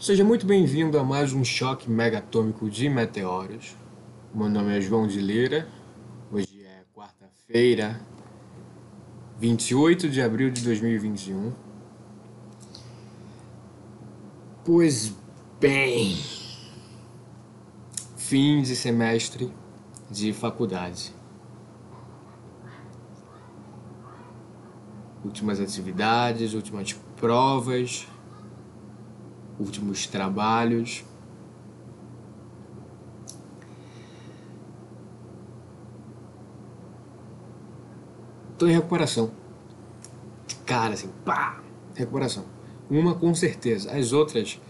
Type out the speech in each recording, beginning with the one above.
Seja muito bem-vindo a mais um choque megatômico de meteoros. Meu nome é João de Lira. Hoje é quarta-feira, 28 de abril de 2021. Pois bem, fim de semestre de faculdade. Últimas atividades, últimas provas, últimos trabalhos. Tô em recuperação. Cara, assim, pá! Recuperação. Uma com certeza. As outras.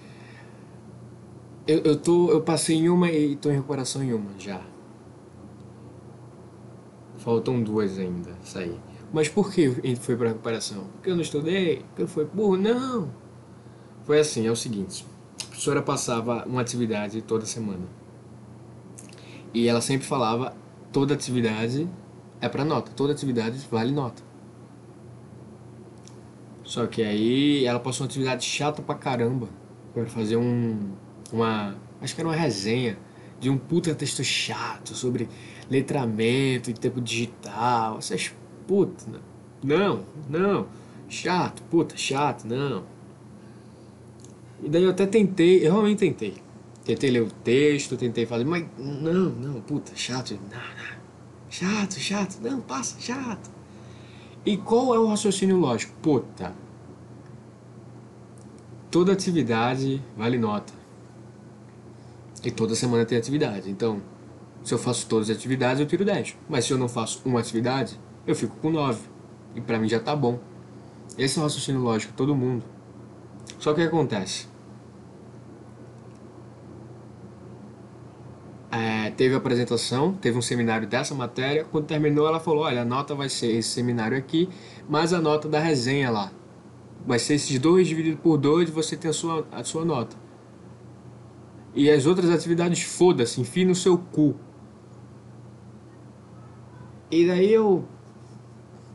Eu, eu, tô, eu passei em uma e tô em recuperação em uma já. Faltam duas ainda sair. Mas por que foi para recuperação? Porque eu não estudei? Porque eu fui burro? Não. Foi assim, é o seguinte. A professora passava uma atividade toda semana. E ela sempre falava, toda atividade é para nota. Toda atividade vale nota. Só que aí ela passou uma atividade chata pra caramba. Para fazer um. Uma. Acho que era uma resenha de um puta texto chato sobre letramento e tempo digital. Essas puta, não, não, chato, puta, chato, não. E daí eu até tentei, eu realmente tentei. Tentei ler o texto, tentei fazer, mas não, não, puta, chato, não, não. Chato, chato, não, passa, chato. E qual é o raciocínio lógico? Puta, toda atividade vale nota. E toda semana tem atividade. Então, se eu faço todas as atividades, eu tiro 10. Mas se eu não faço uma atividade, eu fico com 9. E para mim já tá bom. Esse é o raciocínio lógico todo mundo. Só que o que acontece? É, teve a apresentação, teve um seminário dessa matéria. Quando terminou, ela falou: Olha, a nota vai ser esse seminário aqui, mais a nota da resenha lá. Vai ser esses dois dividido por dois você tem a sua, a sua nota. E as outras atividades, foda-se, enfim no seu cu. E daí eu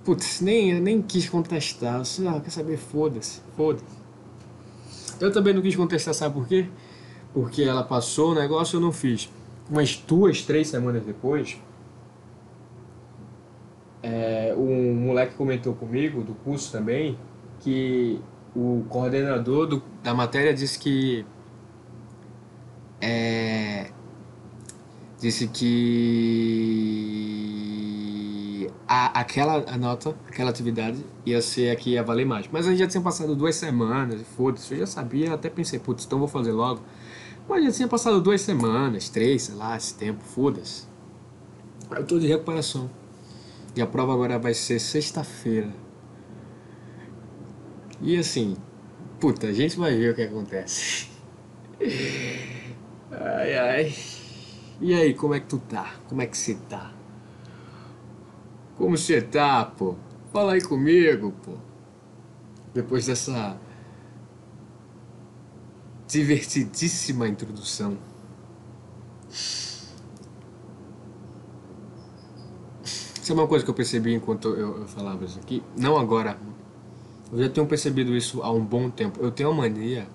Putz, nem, eu nem quis contestar. Você ah, quer saber? Foda-se, foda-se. Eu também não quis contestar, sabe por quê? Porque ela passou o negócio eu não fiz. Umas duas, três semanas depois, é, um moleque comentou comigo, do curso também, que o coordenador do, da matéria disse que. É, disse que a, aquela a nota, aquela atividade ia ser aqui ia valer mais. Mas a gente já tinha passado duas semanas, foda-se, eu já sabia, até pensei, putz, então vou fazer logo. Mas já tinha passado duas semanas, três, sei lá, esse tempo, foda-se. Eu tô de recuperação. E a prova agora vai ser sexta-feira. E assim, puta, a gente vai ver o que acontece. Ai, ai. E aí, como é que tu tá? Como é que você tá? Como você tá, pô? Fala aí comigo, pô. Depois dessa divertidíssima introdução. Sabe uma coisa que eu percebi enquanto eu, eu, falava isso aqui? Não agora. Eu já tenho percebido isso há um bom tempo. Eu tenho a mania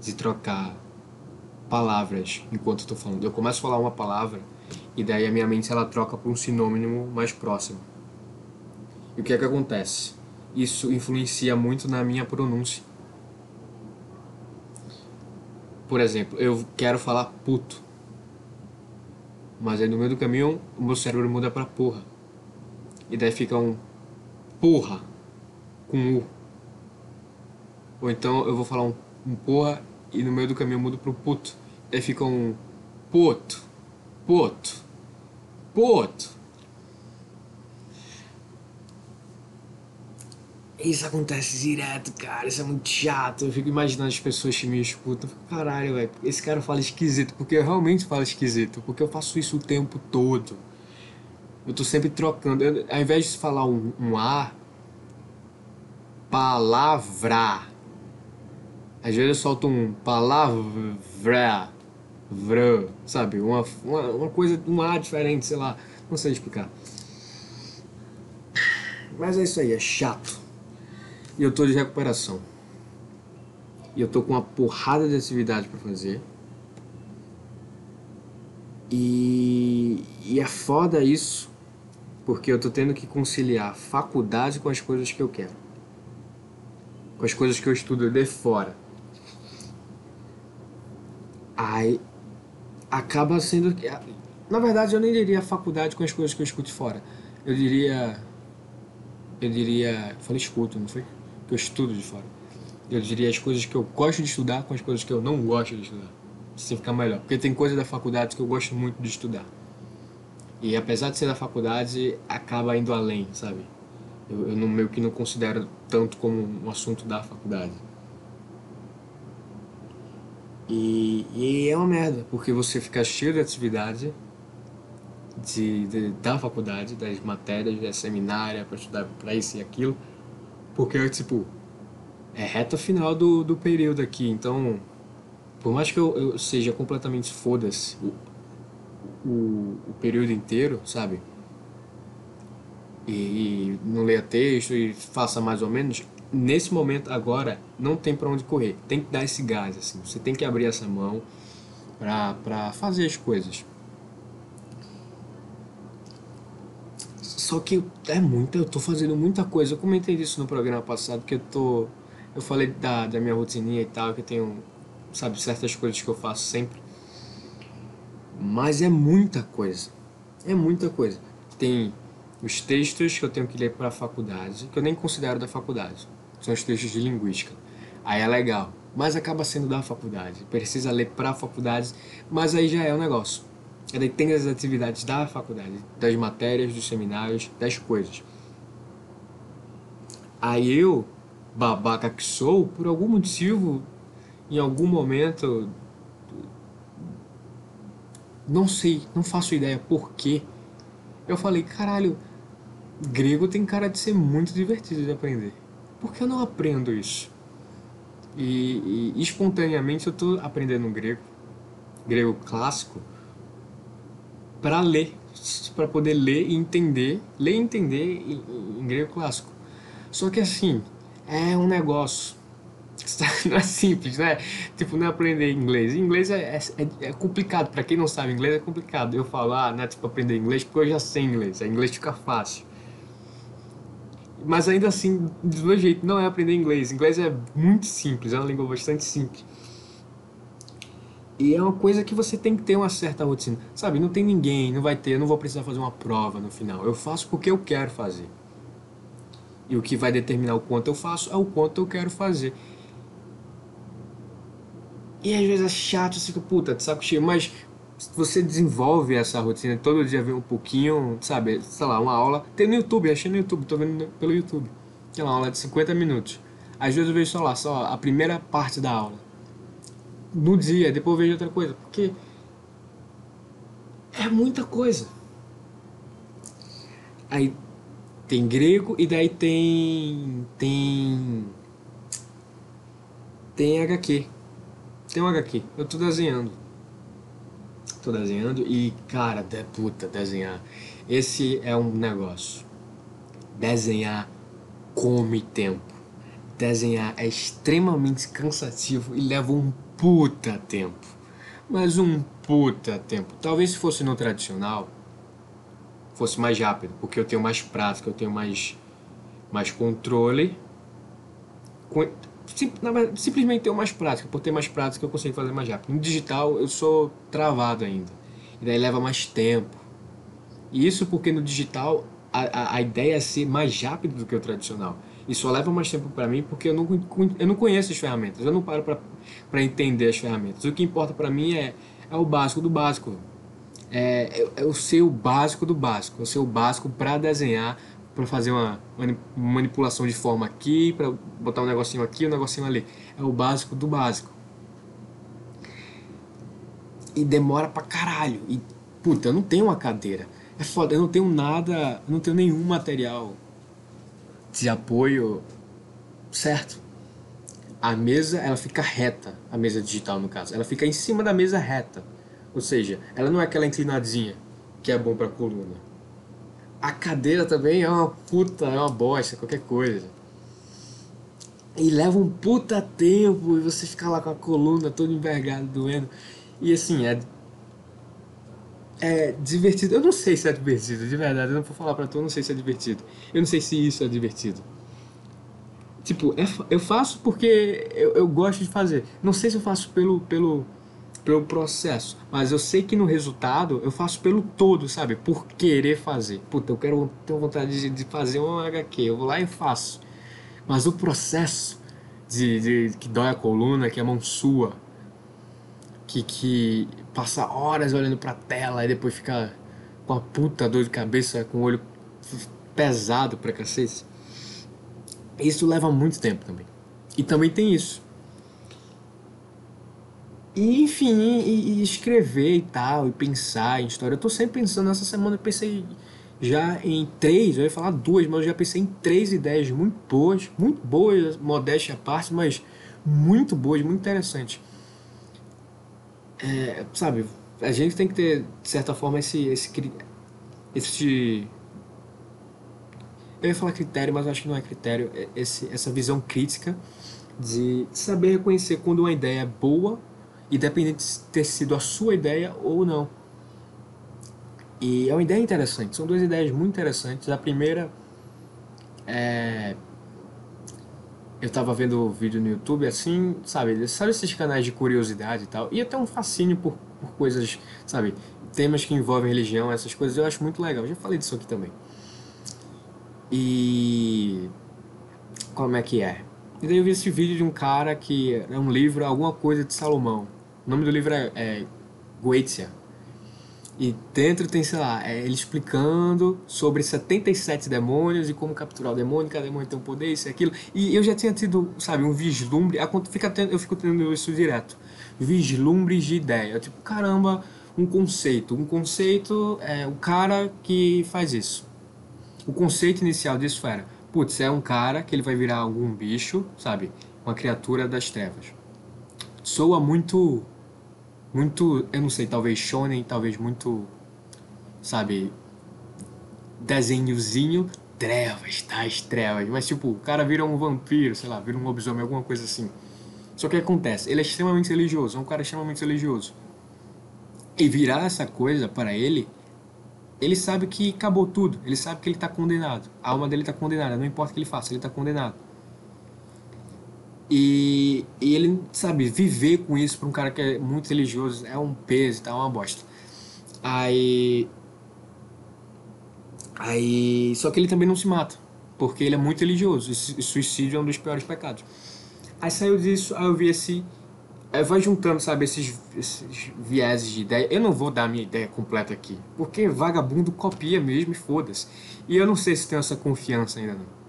de trocar palavras enquanto estou falando. Eu começo a falar uma palavra e daí a minha mente ela troca por um sinônimo mais próximo. E o que é que acontece? Isso influencia muito na minha pronúncia. Por exemplo, eu quero falar puto. Mas aí no meio do caminho o meu cérebro muda pra porra. E daí fica um porra com U. Ou então eu vou falar um, um porra e no meio do caminho eu mudo pro puto. E daí fica um puto, puto, puto. Isso acontece direto, cara. Isso é muito chato. Eu fico imaginando as pessoas que me escutam. Caralho, velho. Esse cara fala esquisito. Porque eu realmente falo esquisito. Porque eu faço isso o tempo todo. Eu tô sempre trocando. Eu, ao invés de falar um, um A, palavra. Às vezes eu solto um palavra. Vra, sabe? Uma, uma, uma coisa, um A diferente, sei lá. Não sei explicar. Mas é isso aí, é chato e eu estou de recuperação. E eu tô com uma porrada de atividade para fazer. E, e é foda isso, porque eu tô tendo que conciliar faculdade com as coisas que eu quero. Com as coisas que eu estudo de fora. Aí acaba sendo. Na verdade, eu nem diria faculdade com as coisas que eu escuto fora. Eu diria. Eu diria. Eu falei escuto, não foi? Que eu estudo de fora. Eu diria as coisas que eu gosto de estudar com as coisas que eu não gosto de estudar. Assim fica melhor. Porque tem coisa da faculdade que eu gosto muito de estudar. E apesar de ser da faculdade, acaba indo além, sabe? Eu, eu não, meio que não considero tanto como um assunto da faculdade. E, e é uma merda, porque você fica cheio de atividade de, de, da faculdade, das matérias, da seminária, para estudar para isso e aquilo, porque, tipo, é reta final do, do período aqui, então, por mais que eu, eu seja completamente foda-se o, o, o, período inteiro, sabe? E, e não leia texto e faça mais ou menos, nesse momento agora não tem para onde correr. Tem que dar esse gás assim. Você tem que abrir essa mão para fazer as coisas. Só que é muita, eu tô fazendo muita coisa. Eu comentei isso no programa passado que eu tô eu falei da, da minha rotininha e tal, que eu tenho, sabe, certas coisas que eu faço sempre. Mas é muita coisa. É muita coisa. Tem os textos que eu tenho que ler para a faculdade, que eu nem considero da faculdade são os textos de linguística. Aí é legal, mas acaba sendo da faculdade. Precisa ler para a faculdade, mas aí já é um negócio. E daí tem as atividades da faculdade, das matérias, dos seminários, das coisas. Aí eu, babaca que sou, por algum motivo, em algum momento, não sei, não faço ideia por quê. Eu falei, caralho, grego tem cara de ser muito divertido de aprender por que eu não aprendo isso? E, e espontaneamente eu estou aprendendo grego, grego clássico, para ler, para poder ler e entender, ler e entender em, em grego clássico. Só que assim, é um negócio não é simples, né? Tipo, não é aprender inglês. Inglês é, é, é complicado. Para quem não sabe inglês, é complicado. Eu falar, ah, né? Tipo, aprender inglês porque eu já sei inglês. A inglês fica fácil. Mas ainda assim, do meu jeito, não é aprender inglês. Inglês é muito simples, é uma língua bastante simples. E é uma coisa que você tem que ter uma certa rotina. Sabe, não tem ninguém, não vai ter, eu não vou precisar fazer uma prova no final. Eu faço porque eu quero fazer. E o que vai determinar o quanto eu faço é o quanto eu quero fazer. E às vezes é chato, você fica, puta, de saco cheio, mas você desenvolve essa rotina, todo dia vê um pouquinho, sabe, sei lá, uma aula, tem no YouTube, achei no YouTube, tô vendo pelo YouTube, que é uma aula de 50 minutos. Às vezes eu vejo só lá, só a primeira parte da aula. No dia, depois vejo outra coisa, porque é muita coisa. Aí tem grego e daí tem tem tem HQ. Tem um HQ. Eu tô desenhando tô desenhando e, cara, de, puta, desenhar. Esse é um negócio. Desenhar come tempo. Desenhar é extremamente cansativo e leva um puta tempo. Mas um puta tempo. Talvez se fosse no tradicional, fosse mais rápido, porque eu tenho mais prática, eu tenho mais, mais controle sim, simplesmente ter mais prática. Por ter mais prática, eu consigo fazer mais rápido. No digital, eu sou travado ainda. E daí leva mais tempo. E isso porque no digital, a, a, ideia é ser mais rápido do que o tradicional. E só leva mais tempo para mim porque eu não, eu não conheço as ferramentas. Eu não paro para entender as ferramentas. O que importa para mim é, é o básico do básico. É, é, é o seu básico do básico. É o seu básico para desenhar para fazer uma manipulação de forma aqui, para botar um negocinho aqui, um negocinho ali. É o básico do básico. E demora pra caralho. E, puta, eu não tenho uma cadeira. É foda, eu não tenho nada, eu não tenho nenhum material de apoio certo. A mesa, ela fica reta, a mesa digital no caso. Ela fica em cima da mesa reta. Ou seja, ela não é aquela inclinadinha que é bom pra coluna a cadeira também é uma puta, é uma bosta, qualquer coisa. E leva um puta tempo e você fica lá com a coluna toda envergada, doendo. E assim, é. É divertido. Eu não sei se é divertido, de verdade. Eu não vou falar pra tu, eu não sei se é divertido. Eu não sei se isso é divertido. Tipo, é, eu faço porque eu, eu gosto de fazer. Não sei se eu faço pelo, pelo, pelo processo, mas eu sei que no resultado eu faço pelo todo, sabe? Por querer fazer. Puta, eu quero ter vontade de, de fazer um HQ, eu vou lá e faço. Mas o processo de, de, que dói a coluna, que a mão sua, que, que passa horas olhando pra tela e depois fica com a puta dor de cabeça, com o olho pesado pra cacete. Isso leva muito tempo também. E também tem isso. E enfim, e, e escrever e tal, e pensar em história. Eu tô sempre pensando, essa semana eu pensei já em três, eu ia falar duas, mas eu já pensei em três ideias muito boas, muito boas, modéstia à parte, mas muito boas, muito interessantes. É, sabe, a gente tem que ter, de certa forma, esse, esse, esse eu ia falar critério, mas acho que não é critério, é esse, essa visão crítica de saber reconhecer quando uma ideia é boa, independente de ter sido a sua ideia ou não. E é uma ideia interessante, são duas ideias muito interessantes. A primeira é. Eu tava vendo vídeo no YouTube assim, sabe? Sabe esses canais de curiosidade e tal? E até um fascínio por, por coisas, sabe? Temas que envolvem religião, essas coisas, eu acho muito legal. Eu já falei disso aqui também. E. Como é que é? E daí eu vi esse vídeo de um cara que é um livro, alguma coisa de Salomão. O nome do livro é, é Goetia e dentro tem, sei lá, é ele explicando sobre 77 demônios e como capturar o demônio, cada demônio tem um poder, isso e aquilo. E eu já tinha tido, sabe, um vislumbre, eu fico tendo isso direto. Vislumbres de ideia. Tipo, caramba, um conceito. Um conceito é o cara que faz isso. O conceito inicial disso era, putz, é um cara que ele vai virar algum bicho, sabe? Uma criatura das trevas. Soa muito muito, eu não sei, talvez shonen, talvez muito, sabe, desenhozinho, trevas, tais trevas, mas tipo, o cara vira um vampiro, sei lá, vira um lobisomem, alguma coisa assim. Só que acontece, ele é extremamente religioso, é um cara extremamente religioso. E virar essa coisa para ele, ele sabe que acabou tudo, ele sabe que ele está condenado. A alma dele está condenada, não importa o que ele faça, ele está condenado. E, e ele, sabe, viver com isso para um cara que é muito religioso é um peso, tá? É uma bosta. Aí. Aí. Só que ele também não se mata, porque ele é muito religioso. E suicídio é um dos piores pecados. Aí saiu disso, aí eu vi esse. Aí vai juntando, sabe, esses, esses vieses de ideia. Eu não vou dar minha ideia completa aqui, porque vagabundo copia mesmo e foda-se. E eu não sei se tenho essa confiança ainda não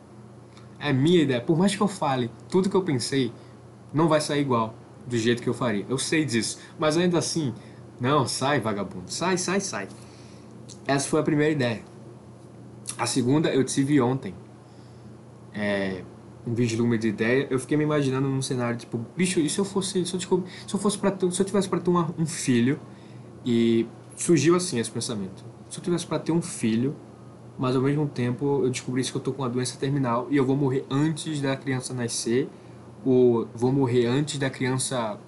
é minha ideia. Por mais que eu fale tudo que eu pensei, não vai sair igual do jeito que eu faria. Eu sei disso. Mas ainda assim, não, sai vagabundo. Sai, sai, sai. Essa foi a primeira ideia. A segunda eu tive ontem. É, um vislumbre de ideia. Eu fiquei me imaginando num cenário tipo, bicho, e se eu fosse, se eu, descobri, se eu fosse para se eu tivesse para ter um filho e surgiu assim esse pensamento. Se eu tivesse para ter um filho mas ao mesmo tempo eu descobri que eu tô com uma doença terminal e eu vou morrer antes da criança nascer ou vou morrer antes da criança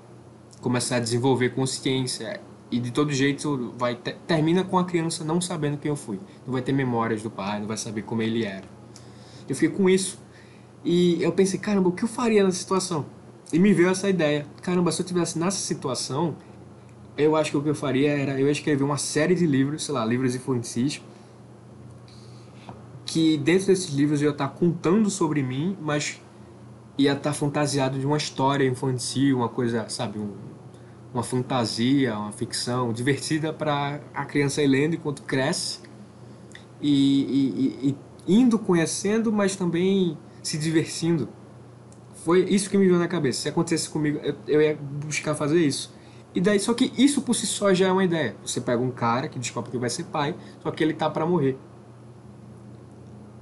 começar a desenvolver consciência. E de todo jeito vai termina com a criança não sabendo quem eu fui. Não vai ter memórias do pai não vai saber como ele era. Eu fiquei com isso. E eu pensei caramba o que eu faria nessa situação? E me veio essa ideia. Caramba se eu tivesse nessa situação eu acho que o que eu faria era eu escrever uma série de livros sei lá livros infantis que dentro desses livros eu ia estar contando sobre mim, mas ia estar fantasiado de uma história infantil, uma coisa, sabe, um, uma fantasia, uma ficção divertida para a criança ir lendo enquanto cresce e, e, e, indo conhecendo, mas também se divertindo. Foi isso que me veio na cabeça. Se acontecesse comigo, eu, eu ia buscar fazer isso. E daí, só que isso por si só já é uma ideia. Você pega um cara que descobre que vai ser pai, só que ele tá para morrer.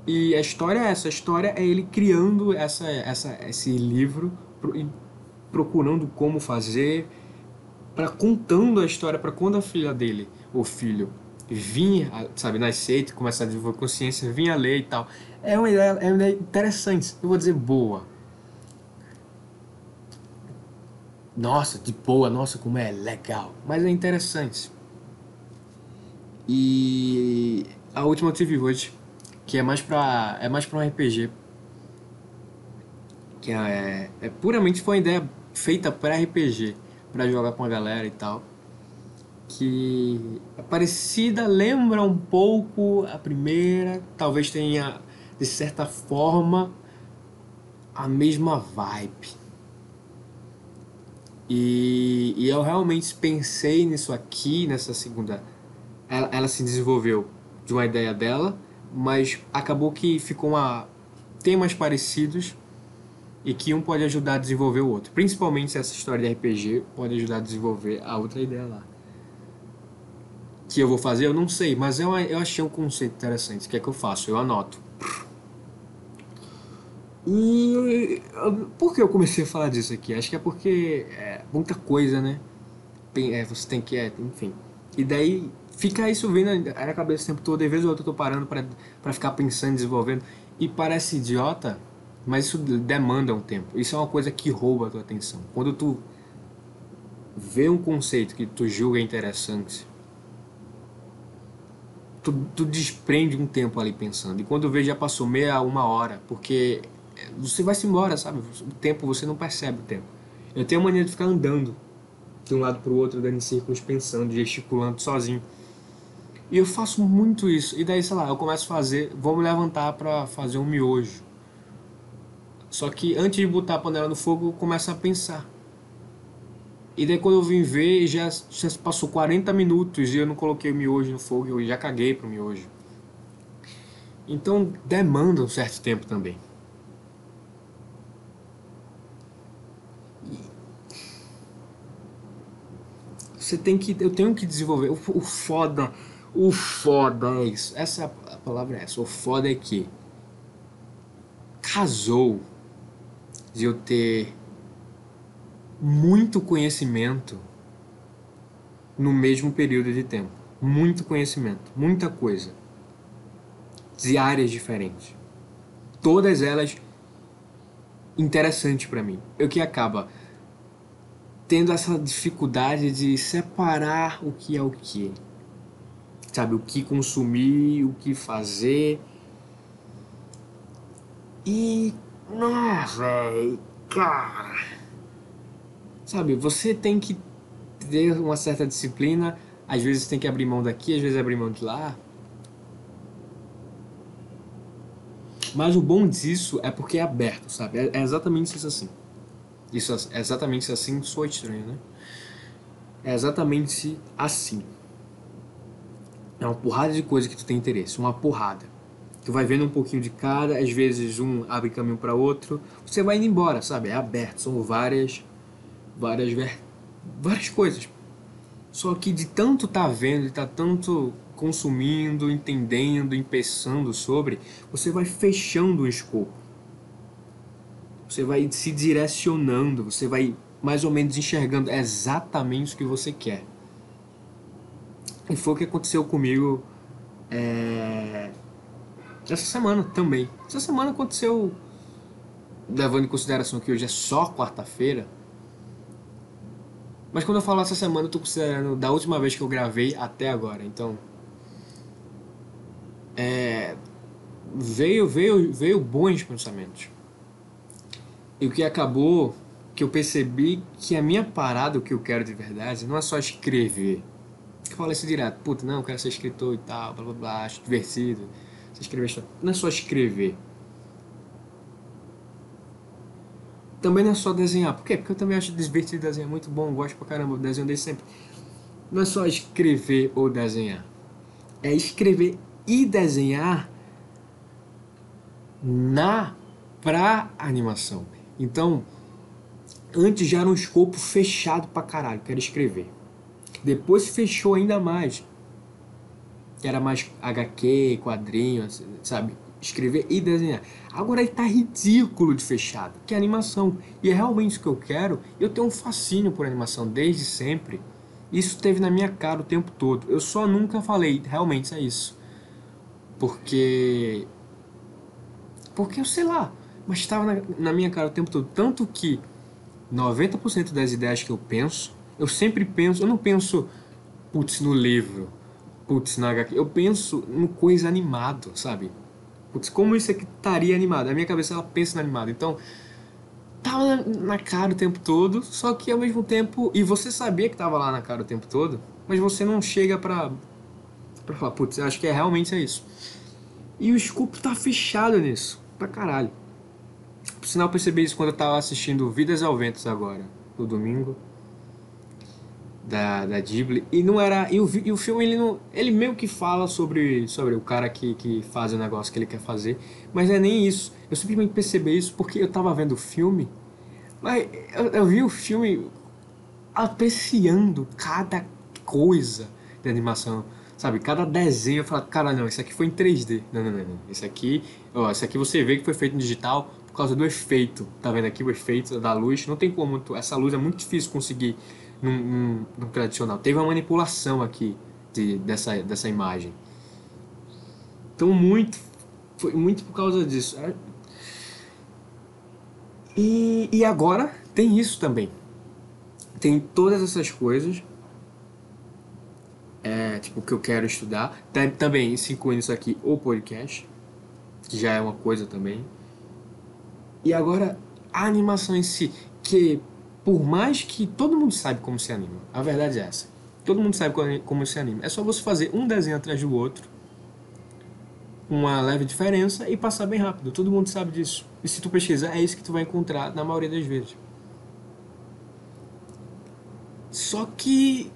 E a história é essa, a história é ele criando essa, essa, esse livro, procurando como fazer, para contando a história para quando a filha dele, o filho, vinha, sabe, nascer e começar a desenvolver consciência, vinha ler e tal. É uma ideia, é uma ideia interessante, eu vou dizer boa. nossa, de boa, nossa, como é legal. Mas é interessante. E a última eu tive hoje, que é mais pra, é mais pra um RPG. Que é, é puramente foi uma ideia feita para RPG, para jogar com a galera e tal. Que é parecida, lembra um pouco a primeira, talvez tenha de certa forma a mesma vibe e, e eu realmente pensei nisso aqui, nessa segunda. Ela, ela se desenvolveu de uma ideia dela, mas acabou que ficou uma temas parecidos e que um pode ajudar a desenvolver o outro. Principalmente essa história de RPG pode ajudar a desenvolver a outra ideia lá. Que eu vou fazer, eu não sei, mas eu, eu achei um conceito interessante. O que é que eu faço? Eu anoto. E por que eu comecei a falar disso aqui? Acho que é porque é muita coisa, né? Tem, é, você tem que, é, enfim. E daí fica isso vindo na cabeça o tempo todo. E vez ou outra eu tô parando para ficar pensando, desenvolvendo. E parece idiota, mas isso demanda um tempo. Isso é uma coisa que rouba a tua atenção. Quando tu vê um conceito que tu julga interessante, tu, tu desprende um tempo ali pensando. E quando vê já passou meia, uma hora, porque você vai se embora, sabe? O tempo, você não percebe o tempo. Eu tenho a mania de ficar andando de um lado para o outro, dando círculos, pensando, gesticulando sozinho. E eu faço muito isso. E daí, sei lá, eu começo a fazer, vou me levantar para fazer um miojo. Só que antes de botar a panela no fogo, eu começo a pensar. E daí quando eu vim ver, já, já passou 40 minutos e eu não coloquei o miojo no fogo, eu já caguei pro miojo. Então demanda um certo tempo também. Você tem que. Eu tenho que desenvolver. O, o foda. O foda é isso. Essa é a palavra é essa. O foda é que. Casou de eu ter muito conhecimento no mesmo período de tempo. Muito conhecimento, muita coisa. De áreas diferentes. Todas elas interessantes para mim. O que acaba tendo essa dificuldade de separar o que é o que. Sabe, o que consumir, o que fazer. E. Nossa, cara. Sabe, você tem que ter uma certa disciplina. Às vezes tem que abrir mão daqui, às vezes abrir mão de lá. Mas o bom disso é porque é aberto, sabe? É exatamente isso assim. Isso é exatamente assim, sou estranho, né? É exatamente assim. É uma porrada de coisa que tu tem interesse, uma porrada. Tu vai vendo um pouquinho de cada, às vezes um abre caminho para outro, você vai indo embora, sabe? É aberto, são várias várias várias coisas. Só que de tanto tá vendo, de tá tanto consumindo, entendendo, pensando sobre, você vai fechando o escopo você vai se direcionando, você vai mais ou menos enxergando exatamente o que você quer. E foi o que aconteceu comigo é... essa semana também. Essa semana aconteceu, levando em consideração que hoje é só quarta-feira. Mas quando eu falo essa semana, eu tô considerando da última vez que eu gravei até agora. Então, é... veio, veio, veio bons pensamentos. E o que acabou que eu percebi que a minha parada, o que eu quero de verdade, não é só escrever. Eu falo isso direto, puta, não, quero ser escritor e tal, blá blá blá, acho divertido. Você escrever. Não é só escrever. Também não é só desenhar. Por quê? Porque eu também acho divertido desenhar, muito bom, gosto pra caramba, desenho desde sempre. Não é só escrever ou desenhar. É escrever e desenhar na pra animação. Então, antes já era um escopo fechado pra caralho, que era escrever. Depois fechou ainda mais. Que era mais HQ, quadrinho, sabe? Escrever e desenhar. Agora ele tá ridículo de fechado, que é animação. E é realmente o que eu quero. Eu tenho um fascínio por animação desde sempre. Isso teve na minha cara o tempo todo. Eu só nunca falei, realmente é isso. Porque. Porque eu sei lá mas estava na, na, minha cara o tempo todo. Tanto que 90% das ideias que eu penso, eu sempre penso, eu não penso, putz, no livro, putz, na HQ, eu penso no coisa animado, sabe? Putz, como isso aqui estaria animado? A minha cabeça, ela pensa no animado. Então, tava na cara o tempo todo, só que ao mesmo tempo, e você sabia que tava lá na cara o tempo todo, mas você não chega pra, pra falar, putz, acho que é realmente é isso. E o escopo tá fechado nisso, pra caralho. Por sinal, eu percebi isso quando eu tava assistindo Vidas ao Ventos agora, no domingo, da, da Ghibli. E não era. E o, e o filme, ele não. Ele meio que fala sobre, sobre o cara que, que faz o negócio que ele quer fazer, mas é nem isso. Eu simplesmente percebi isso porque eu tava vendo o filme, mas eu, eu vi o filme apreciando cada coisa de animação. Sabe, cada desenho eu falo, cara, não, isso aqui foi em 3D. Não, não, não, não. Isso aqui, ó, isso aqui você vê que foi feito em digital por causa do efeito. Tá vendo aqui o efeito da luz? Não tem como, essa luz é muito difícil conseguir num, num, num tradicional. Teve uma manipulação aqui de, dessa, dessa imagem. Então, muito, foi muito por causa disso. E, e agora tem isso também. Tem todas essas coisas é, tipo, que eu quero estudar. Também se inclui nisso aqui o podcast, que já é uma coisa também. E agora a animação em si, que por mais que todo mundo sabe como se anima, a verdade é essa. Todo mundo sabe como se anima. É só você fazer um desenho atrás do outro, uma leve diferença e passar bem rápido. Todo mundo sabe disso. E se tu pesquisar, é isso que tu vai encontrar na maioria das vezes. Só que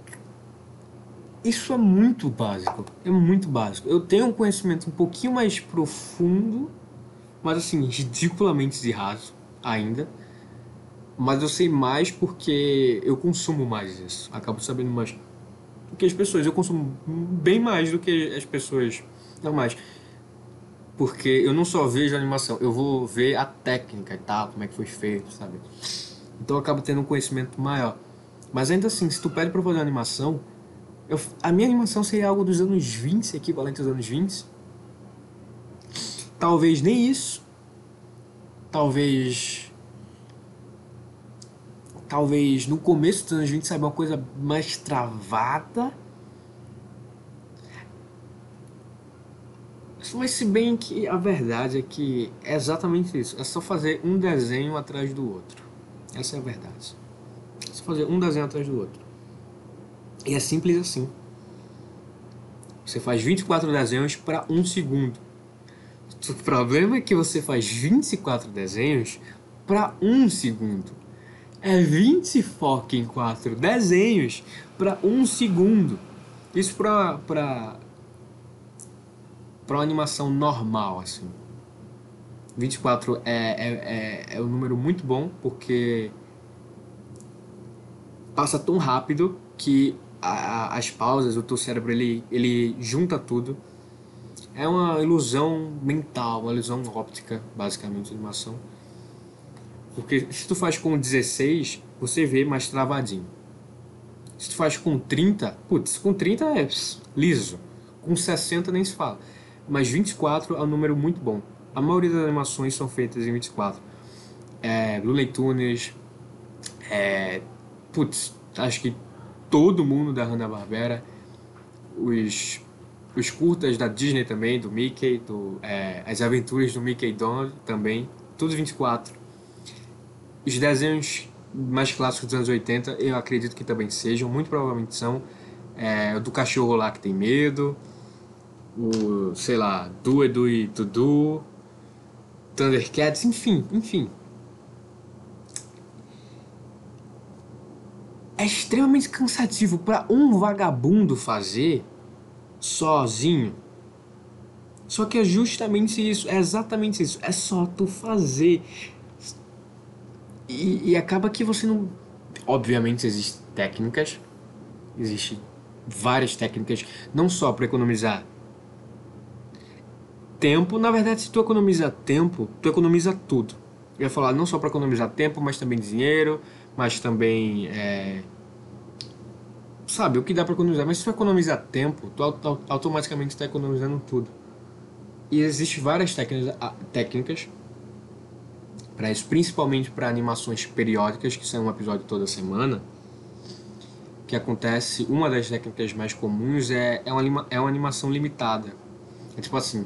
isso é muito básico. É muito básico. Eu tenho um conhecimento um pouquinho mais profundo, mas assim, ridiculamente de raso ainda. Mas eu sei mais porque eu consumo mais isso. Acabo sabendo mais do que as pessoas. Eu consumo bem mais do que as pessoas normais. Porque eu não só vejo a animação, eu vou ver a técnica e tal, como é que foi feito, sabe? Então eu acabo tendo um conhecimento maior. Mas ainda assim, se tu pede pra fazer uma animação, eu, a minha animação seria algo dos anos 20, equivalente aos anos 20. Talvez nem isso. Talvez. Talvez no começo dos anos 20 saiba uma coisa mais travada. Mas se bem que a verdade é que é exatamente isso. É só fazer um desenho atrás do outro. Essa é a verdade. É só fazer um desenho atrás do outro. E é simples assim. Você faz 24 desenhos para um segundo. O problema é que você faz 24 desenhos para um segundo. É 20 fucking 4 desenhos para um segundo. Isso para para para uma animação normal assim. 24 é, é, é, é um número muito bom porque passa tão rápido que a, as pausas, o teu cérebro ele, ele junta tudo. É uma ilusão mental, uma ilusão óptica, basicamente, de animação. Porque se tu faz com 16, você vê mais travadinho. Se tu faz com 30, putz, com 30 é liso. Com 60 nem se fala. Mas 24 é um número muito bom. A maioria das animações são feitas em 24. É, Looney Tunes, é, putz, acho que todo mundo da Hanna-Barbera, os, os curtas da Disney também, do Mickey, do, é, as aventuras do Mickey Donald também, tudo 24. Os desenhos mais clássicos dos anos 80, eu acredito que também sejam, muito provavelmente são. É, o do cachorro lá que tem medo, o, sei lá, Du Edu e Dudu, Thundercats, enfim, enfim. é extremamente cansativo para um vagabundo fazer sozinho. Só que é justamente isso, é exatamente isso. É só tu fazer. E, e acaba que você não. Obviamente existem técnicas, existem várias técnicas, não só para economizar tempo. Na verdade, se tu economiza tempo, tu economiza tudo. Eu ia falar não só para economizar tempo, mas também dinheiro, mas também é, sabe o que dá para economizar. Mas se tu economizar tempo, tu automaticamente está economizando tudo. E existem várias técnicas, técnicas para isso, principalmente para animações periódicas, que são um episódio toda semana. que acontece, uma das técnicas mais comuns é, é, uma, é uma animação limitada. É tipo assim: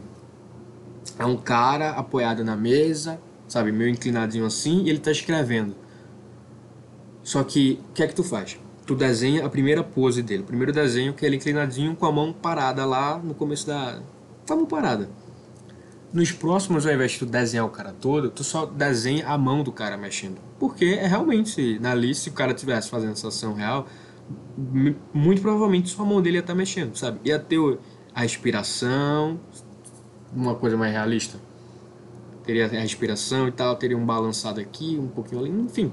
é um cara apoiado na mesa, sabe, meio inclinadinho assim, e ele tá escrevendo. Só que, o que é que tu faz? Tu desenha a primeira pose dele, o primeiro desenho que é ele inclinadinho com a mão parada lá no começo da. com a mão parada. Nos próximos, ao invés de tu desenhar o cara todo, tu só desenha a mão do cara mexendo. Porque é realmente, na lista, se o cara estivesse fazendo essa ação real, muito provavelmente sua mão dele ia estar tá mexendo, sabe? Ia ter a respiração, uma coisa mais realista. Teria a respiração e tal, teria um balançado aqui, um pouquinho ali, enfim.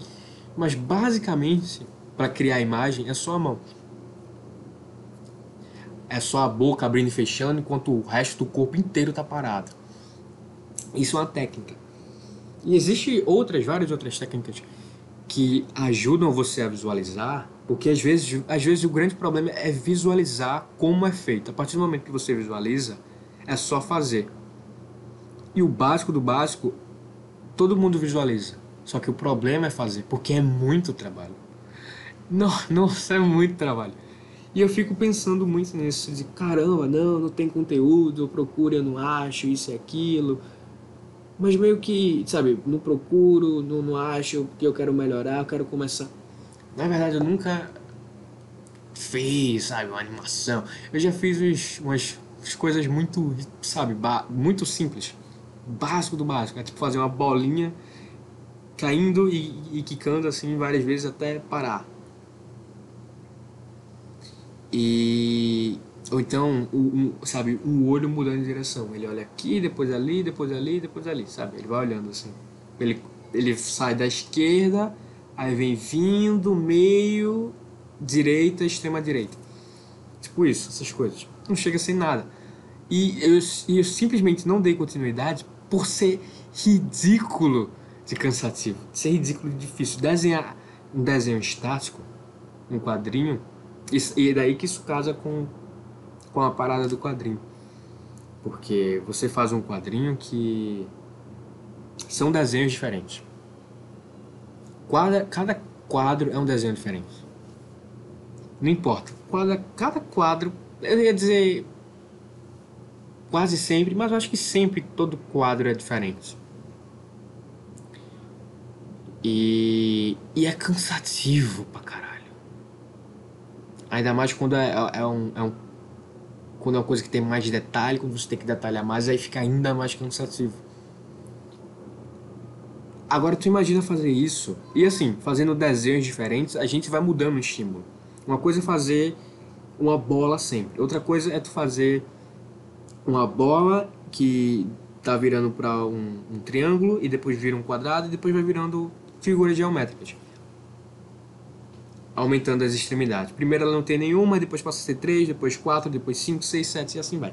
Mas basicamente, para criar a imagem, é só a mão. É só a boca abrindo e fechando, enquanto o resto do corpo inteiro está parado. Isso é uma técnica. E existe outras, várias outras técnicas que ajudam você a visualizar, porque às vezes, às vezes o grande problema é visualizar como é feito. A partir do momento que você visualiza, é só fazer. E o básico do básico, todo mundo visualiza. Só que o problema é fazer, porque é muito trabalho. Não, nossa, é muito trabalho. E eu fico pensando muito nisso, de caramba, não, não tem conteúdo, eu procuro, eu não acho, isso e aquilo. Mas meio que, sabe, não procuro, não, não acho, porque eu quero melhorar, eu quero começar. Na verdade, eu nunca fiz, sabe, uma animação. Eu já fiz umas, umas coisas muito, sabe, muito simples. Básico do básico. É tipo fazer uma bolinha caindo e, e quicando assim várias vezes até parar. E ou então, um, sabe, um olho mudando de direção. Ele olha aqui, depois ali, depois ali, depois ali, sabe? Ele vai olhando assim. Ele, ele sai da esquerda, aí vem vindo, meio, direita, extrema direita. Tipo isso, essas coisas. Não chega sem nada. E eu, eu simplesmente não dei continuidade por ser ridículo de cansativo. Ser ridículo de difícil. Desenhar um desenho estático, um quadrinho, e é daí que isso casa com com a parada do quadrinho. Porque você faz um quadrinho que são desenhos diferentes. Cada, quadro é um desenho diferente. Não importa. Cada, quadro, eu ia dizer quase sempre, mas eu acho que sempre todo quadro é diferente. E, e é cansativo pra caralho. Ainda mais quando é, é, um, é um quando é uma coisa que tem mais detalhe, quando você tem que detalhar mais, aí fica ainda mais cansativo. Agora tu imagina fazer isso, e assim, fazendo desenhos diferentes, a gente vai mudando o estímulo. Uma coisa é fazer uma bola sempre, outra coisa é tu fazer uma bola que tá virando para um, um triângulo e depois vira um quadrado e depois vai virando figuras geométricas aumentando as extremidades. Primeiro ela não tem nenhuma, depois passa a ser três, depois quatro, depois cinco, seis, sete e assim vai.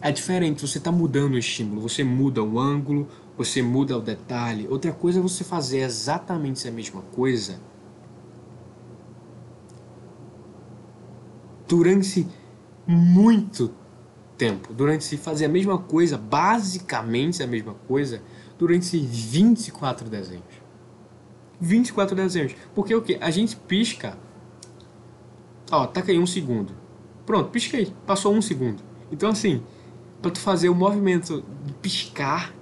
É diferente, você está mudando o estímulo, você muda o ângulo, você muda o detalhe. Outra coisa é você fazer exatamente a mesma coisa durante muito tempo, durante se fazer a mesma coisa, basicamente a mesma coisa, durante 24 desenhos. 24 desenhos. Porque o que? A gente pisca. Ó, tá aí um segundo. Pronto, pisquei. Passou um segundo. Então assim, pra tu fazer o movimento de piscar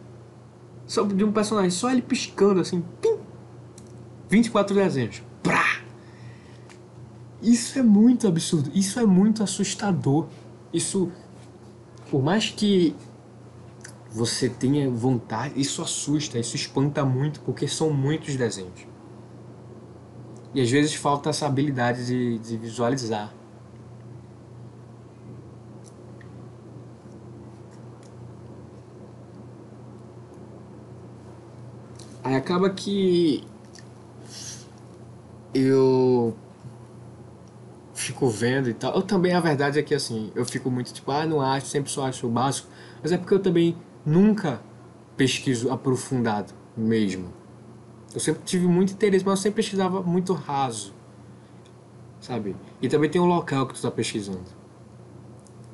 só de um personagem, só ele piscando assim, pim, 24 desenhos. Prá! Isso é muito absurdo, isso é muito assustador. Isso, por mais que você tenha vontade, isso assusta, isso espanta muito, porque são muitos desenhos. E às vezes falta essa habilidade de, de visualizar. Aí acaba que eu fico vendo e tal. Eu também, a verdade é que assim, eu fico muito tipo, ah, não acho, sempre só acho o básico. Mas é porque eu também nunca pesquiso aprofundado mesmo. Eu sempre tive muito interesse, mas eu sempre pesquisava muito raso. Sabe? E também tem um local que tu está pesquisando.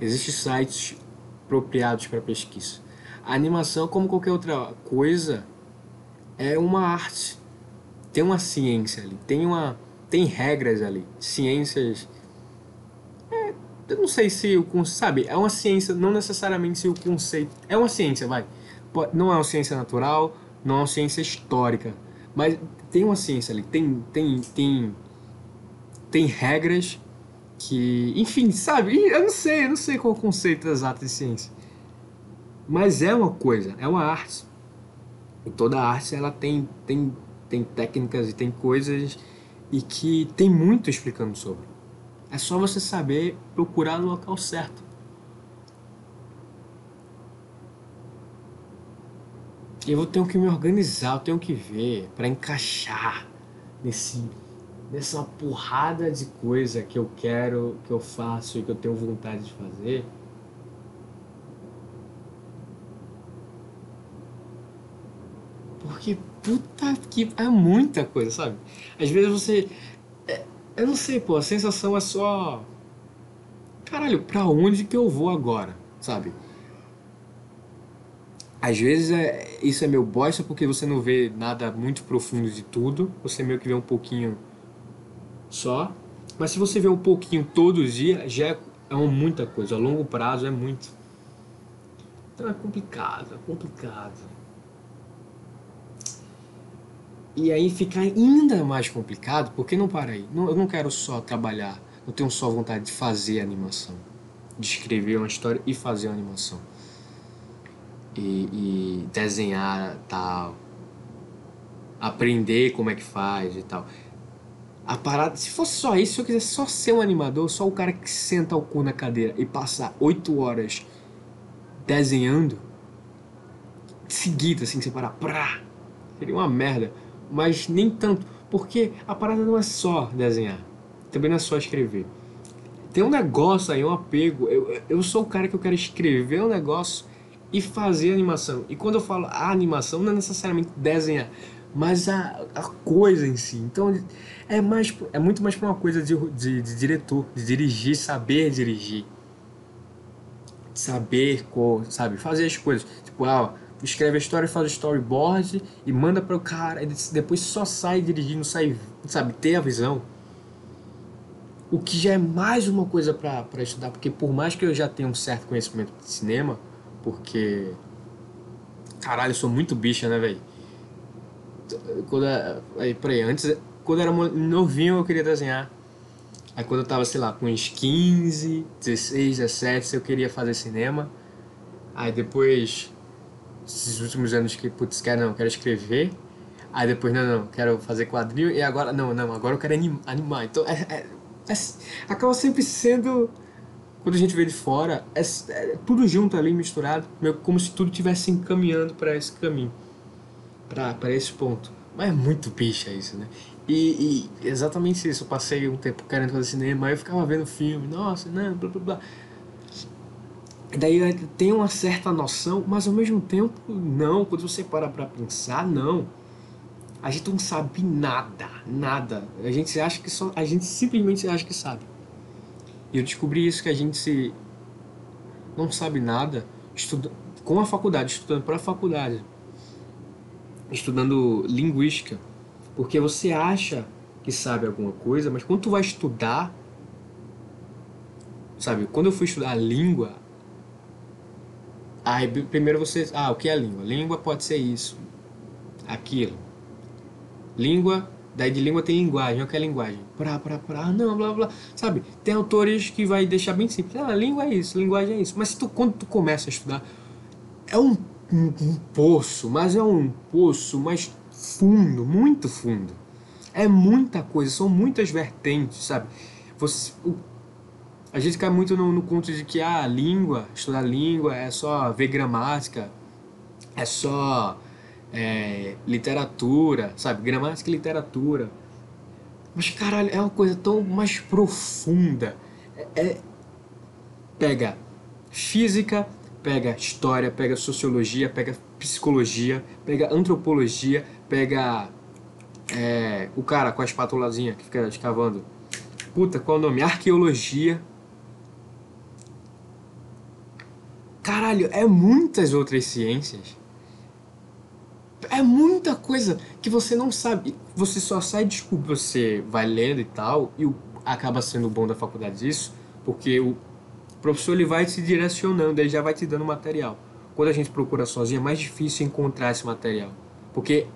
Existem sites apropriados para pesquisa. A animação, como qualquer outra coisa, é uma arte. Tem uma ciência ali, tem uma tem regras ali, ciências é, eu não sei se o sabe, é uma ciência, não necessariamente se o conceito é uma ciência, vai. Não é uma ciência natural, não é uma ciência histórica, mas tem uma ciência ali, tem tem tem tem regras que, enfim, sabe? Eu não sei, eu não sei qual é o conceito exato de ciência. Mas é uma coisa, é uma arte. E toda arte ela tem, tem, tem técnicas e tem coisas e que tem muito explicando sobre. É só você saber procurar no local certo. Eu tenho que me organizar, eu tenho que ver para encaixar nesse nessa porrada de coisa que eu quero, que eu faço e que eu tenho vontade de fazer. Porque puta que é muita coisa, sabe? Às vezes você é, eu não sei, pô, a sensação é só caralho, pra onde que eu vou agora, sabe? Às vezes é, isso é meu bosta porque você não vê nada muito profundo de tudo, você meio que vê um pouquinho só. Mas se você vê um pouquinho todos os dias, já é, é muita coisa. A longo prazo é muito. Então é complicado, é complicado. E aí fica ainda mais complicado, porque não para aí. Não, eu não quero só trabalhar, não tenho só vontade de fazer animação, de escrever uma história e fazer uma animação. E, e desenhar tal. Aprender como é que faz e tal. A parada, se fosse só isso, se eu quisesse só ser um animador, só o cara que senta o cu na cadeira e passar oito horas desenhando seguida, assim, sem parar, prá, seria uma merda. Mas nem tanto, porque a parada não é só desenhar, também não é só escrever. Tem um negócio aí, um apego. Eu, eu sou o cara que eu quero escrever um negócio e fazer animação. E quando eu falo a animação, não é necessariamente desenhar, mas a, a coisa em si. Então é, mais, é muito mais para uma coisa de, de, de, diretor, de dirigir, saber dirigir. Saber, sabe, fazer as coisas. Tipo, ah, escreve a história, faz o storyboard e manda para o cara, e depois só sai dirigindo, sai, sabe, ter a visão. O que já é mais uma coisa para estudar, porque por mais que eu já tenha um certo conhecimento de cinema, porque. Caralho, eu sou muito bicha, né, velho? quando aí por aí, antes quando eu era novinho eu queria desenhar aí quando eu tava sei lá com uns 15 16 17 eu queria fazer cinema aí depois esses últimos anos que putz quero não quero escrever aí depois não não quero fazer quadrinho e agora não não agora eu quero animar então é, é, é, acaba sempre sendo quando a gente vê de fora é, é tudo junto ali misturado meio como se tudo estivesse encaminhando para esse caminho para esse ponto. Mas é muito bicha isso, né? E, e, exatamente isso, eu passei um tempo querendo fazer cinema, aí eu ficava vendo filme, nossa, não, blá blá blá. Daí eu tenho uma certa noção, mas ao mesmo tempo, não, quando você para pra pensar, não. A gente não sabe nada, nada. A gente acha que só. A gente simplesmente acha que sabe. E eu descobri isso que a gente se não sabe nada estuda, com a faculdade, estudando para a faculdade estudando linguística, porque você acha que sabe alguma coisa, mas quando tu vai estudar, sabe, quando eu fui estudar a língua, aí primeiro você, ah, o que é língua? Língua pode ser isso, aquilo. Língua, daí de língua tem linguagem, o que é linguagem? Pra, pra, pra, não, blá, blá, sabe? Tem autores que vai deixar bem simples, ah, língua é isso, linguagem é isso, mas tu, quando tu começa a estudar, é um um, um poço, mas é um poço mais fundo, muito fundo. É muita coisa, são muitas vertentes, sabe? Você, o, a gente cai muito no, no conto de que a ah, língua, estudar língua é só ver gramática, é só é, literatura, sabe? Gramática e literatura. Mas caralho, é uma coisa tão mais profunda. É, é, pega física, pega história, pega sociologia, pega psicologia, pega antropologia, pega é, o cara com a espátulazinha que fica escavando. Puta, qual o nome? Arqueologia. Caralho, é muitas outras ciências. É muita coisa que você não sabe. Você só sai desculpa. Você vai lendo e tal, e acaba sendo bom da faculdade disso, porque o professor ele vai te direcionando, ele já vai te dando material. Quando a gente procura sozinho, é mais difícil encontrar esse material. Porque,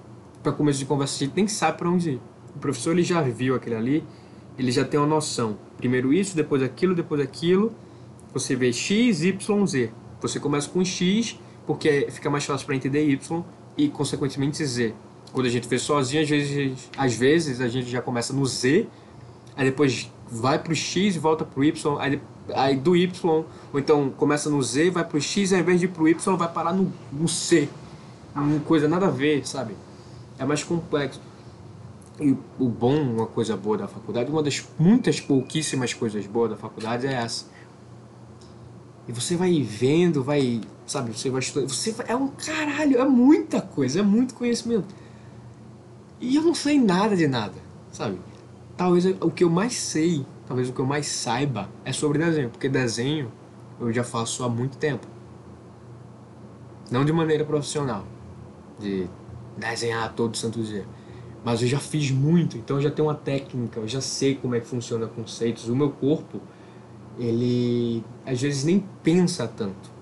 para começo de conversa, a gente nem sabe para onde ir. O professor ele já viu aquele ali, ele já tem uma noção. Primeiro isso, depois aquilo, depois aquilo. Você vê X, Y, Z. Você começa com X, porque fica mais fácil para entender Y, e consequentemente Z. Quando a gente vê sozinho, às vezes, às vezes a gente já começa no Z, aí depois vai para o X e volta para o Y, aí, aí do Y, ou então começa no Z, vai para o X, ao invés de ir para o Y, vai parar no, no C. Uma coisa nada a ver, sabe? É mais complexo. E o bom, uma coisa boa da faculdade, uma das muitas pouquíssimas coisas boas da faculdade é essa. E você vai vendo, vai sabe? Você vai estudar, você é um caralho, é muita coisa, é muito conhecimento. E eu não sei nada de nada, sabe? Talvez o que eu mais sei, talvez o que eu mais saiba é sobre desenho, porque desenho eu já faço há muito tempo. Não de maneira profissional, de desenhar todo santo dia. Mas eu já fiz muito, então eu já tenho uma técnica, eu já sei como é que funciona conceitos. O meu corpo, ele às vezes nem pensa tanto.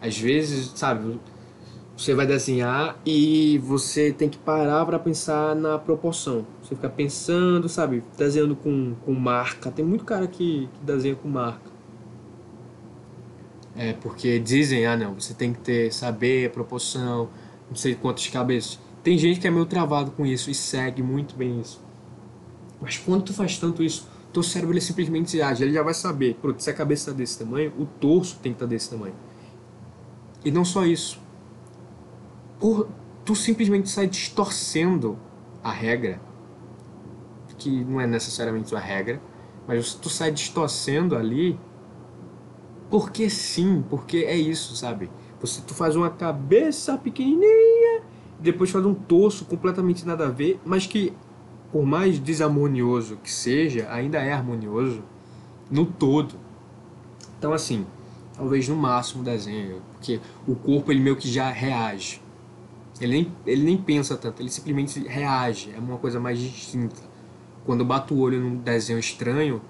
Às vezes, sabe, você vai desenhar e você tem que parar para pensar na proporção. Você fica pensando, sabe, desenhando com, com marca. Tem muito cara que, que desenha com marca. É, porque dizem, ah não, você tem que ter, saber a proporção, não sei quantas cabeças. Tem gente que é meio travado com isso e segue muito bem isso. Mas quando tu faz tanto isso, teu cérebro ele simplesmente age, ele já vai saber, pronto, se a cabeça está desse tamanho, o torso tem que estar tá desse tamanho. E não só isso. Por, tu simplesmente sai distorcendo a regra, que não é necessariamente uma regra, mas tu sai distorcendo ali porque sim, porque é isso, sabe? Você tu faz uma cabeça pequenininha, depois faz um torso completamente nada a ver, mas que por mais desarmonioso que seja, ainda é harmonioso no todo. Então assim, talvez no máximo desenho, porque o corpo ele meio que já reage. Ele nem, ele nem pensa tanto, ele simplesmente reage, é uma coisa mais distinta. Quando eu bato o olho num desenho estranho,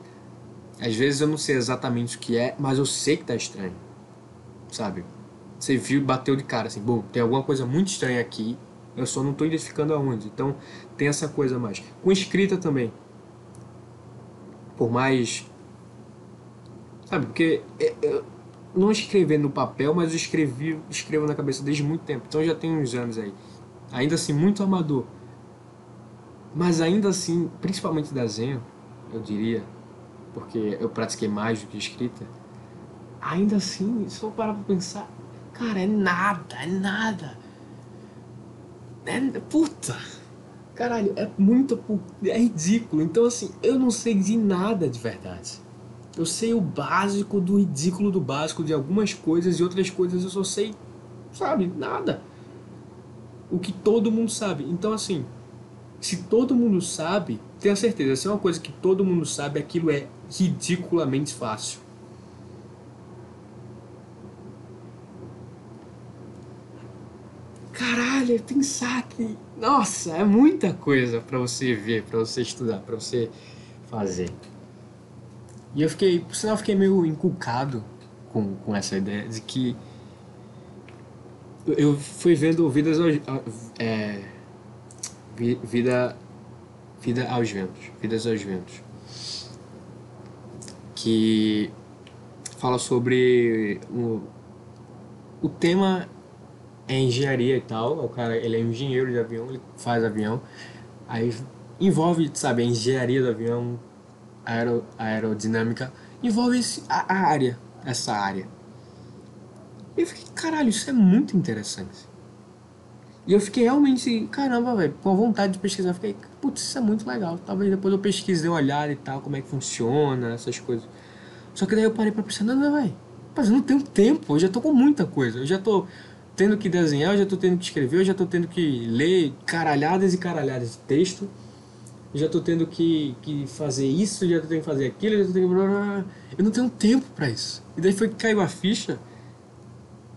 às vezes eu não sei exatamente o que é, mas eu sei que tá estranho. Sabe? Você viu, bateu de cara assim, bom, tem alguma coisa muito estranha aqui, eu só não estou identificando aonde. Então tem essa coisa mais. Com escrita também. Por mais. Sabe, porque é, é, não escrever no papel, mas eu escrevi, escrevo na cabeça desde muito tempo. Então já tem uns anos aí. Ainda assim, muito amador. Mas ainda assim, principalmente desenho, eu diria, porque eu pratiquei mais do que escrita. Ainda assim, se eu parar pra pensar, cara, é nada, é nada. É, puta! Caralho, é muito. É ridículo. Então, assim, eu não sei de nada de verdade. Eu sei o básico do ridículo do básico de algumas coisas e outras coisas eu só sei, sabe, nada. O que todo mundo sabe. Então, assim, se todo mundo sabe, tenha certeza, se é uma coisa que todo mundo sabe, aquilo é ridiculamente fácil. Caralho, pensar que. Nossa, é muita coisa para você ver, para você estudar, para você fazer. E eu fiquei, por sinal, fiquei meio inculcado com, com essa ideia de que eu fui vendo vidas é, vida vida aos ventos vidas aos ventos que fala sobre o, o tema é engenharia e tal o cara ele é engenheiro de avião ele faz avião aí envolve sabe a engenharia do avião aero, aerodinâmica envolve esse, a, a área, essa área. E eu fiquei, caralho, isso é muito interessante. E eu fiquei realmente, caramba, velho, com vontade de pesquisar. Fiquei, putz, isso é muito legal. Talvez depois eu pesquise, dê uma olhada e tal, como é que funciona, essas coisas. Só que daí eu parei pra pensar, não, não, velho, mas eu não tenho tempo, eu já tô com muita coisa. Eu já tô tendo que desenhar, eu já tô tendo que escrever, eu já tô tendo que ler caralhadas e caralhadas de texto já estou tendo que, que fazer isso, já estou tendo que fazer aquilo, já tô tendo que... Eu não tenho tempo para isso. E daí foi que caiu a ficha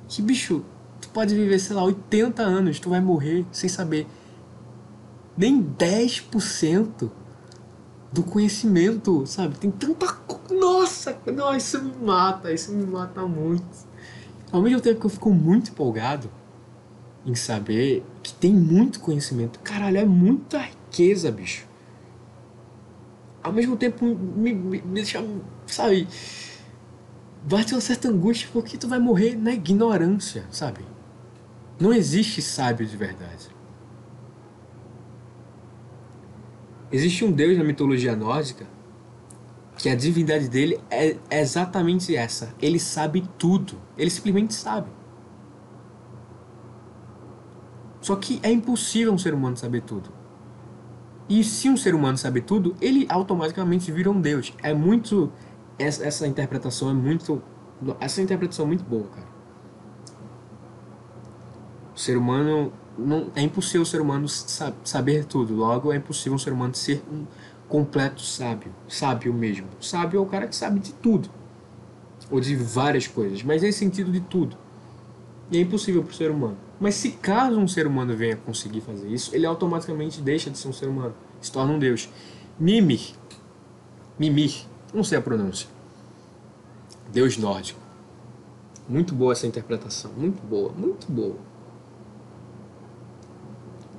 que, bicho, tu pode viver, sei lá, 80 anos, tu vai morrer sem saber nem 10% do conhecimento, sabe? Tem tanta. Nossa, nossa, isso me mata, isso me mata muito. Ao mesmo tempo que eu fico muito empolgado em saber que tem muito conhecimento. Caralho, é muita riqueza, bicho. Ao mesmo tempo me, me, me deixa, sabe? Bate uma certa angústia porque tu vai morrer na ignorância, sabe? Não existe sábio de verdade. Existe um deus na mitologia nórdica que a divindade dele é exatamente essa. Ele sabe tudo. Ele simplesmente sabe. Só que é impossível um ser humano saber tudo. E se um ser humano sabe tudo, ele automaticamente vira um deus. É muito essa, essa interpretação é muito essa interpretação é muito boa, cara. O ser humano não é impossível o ser humano saber tudo. Logo é impossível um ser humano ser um completo sábio, sábio mesmo. Sábio é o cara que sabe de tudo ou de várias coisas, mas nesse sentido de tudo. E é impossível para o ser humano. Mas se caso um ser humano venha conseguir fazer isso, ele automaticamente deixa de ser um ser humano, se torna um deus. Mimir, Mimir, não sei a pronúncia. Deus nórdico. Muito boa essa interpretação, muito boa, muito boa.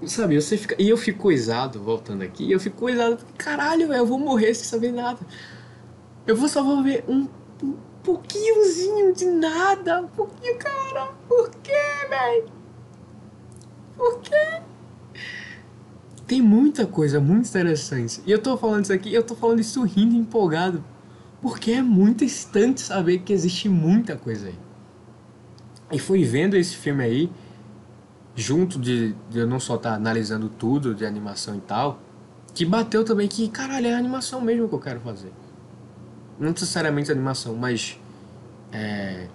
Sabe, você fica. E eu fico coisado, voltando aqui, eu fico coisado, caralho, eu vou morrer sem saber nada. Eu vou só ver um, um pouquinhozinho de nada. Um pouquinho, cara. Por quê, velho? Por quê? Tem muita coisa muito interessante. E eu tô falando isso aqui, eu tô falando isso rindo empolgado. Porque é muito instante saber que existe muita coisa aí. E foi vendo esse filme aí, junto de, de eu não só estar tá analisando tudo de animação e tal, que bateu também que, caralho, é a animação mesmo que eu quero fazer. Não necessariamente animação, mas é,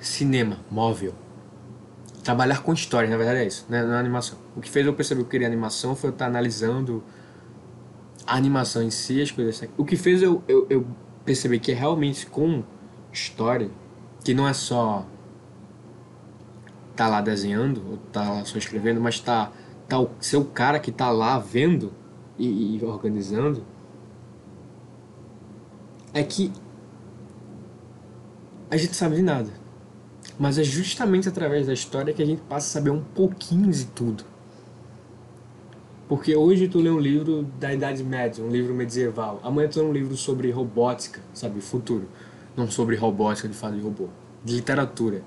cinema, móvel. Trabalhar com história, na verdade é isso, né? na é animação. O que fez eu perceber que eu queria animação foi eu estar tá analisando a animação em si, as coisas assim. O que fez eu, eu, eu perceber que é realmente com história, que não é só tá lá desenhando, ou tá lá só escrevendo, mas tá, tá o, ser o cara que tá lá vendo e, e organizando, é que a gente sabe de nada. Mas é justamente através da história que a gente passa a saber um pouquinho de tudo. Porque hoje tu lê um livro da Idade Média, um livro medieval. Amanhã tu lê um livro sobre robótica, sabe, futuro. Não sobre robótica de fato de robô, de literatura.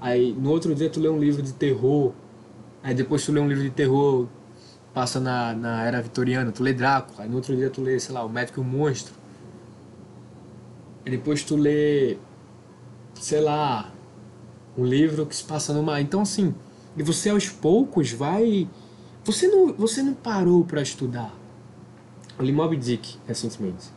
Aí no outro dia tu lê um livro de terror. Aí depois tu lê um livro de terror, passa na, na era vitoriana, tu lê Drácula. Aí no outro dia tu lê, sei lá, o Médico e o Monstro. Aí depois tu lê, sei lá, um livro que se passa numa. Então assim, e você aos poucos vai. Você não, você não parou para estudar. Eu li Dick recentemente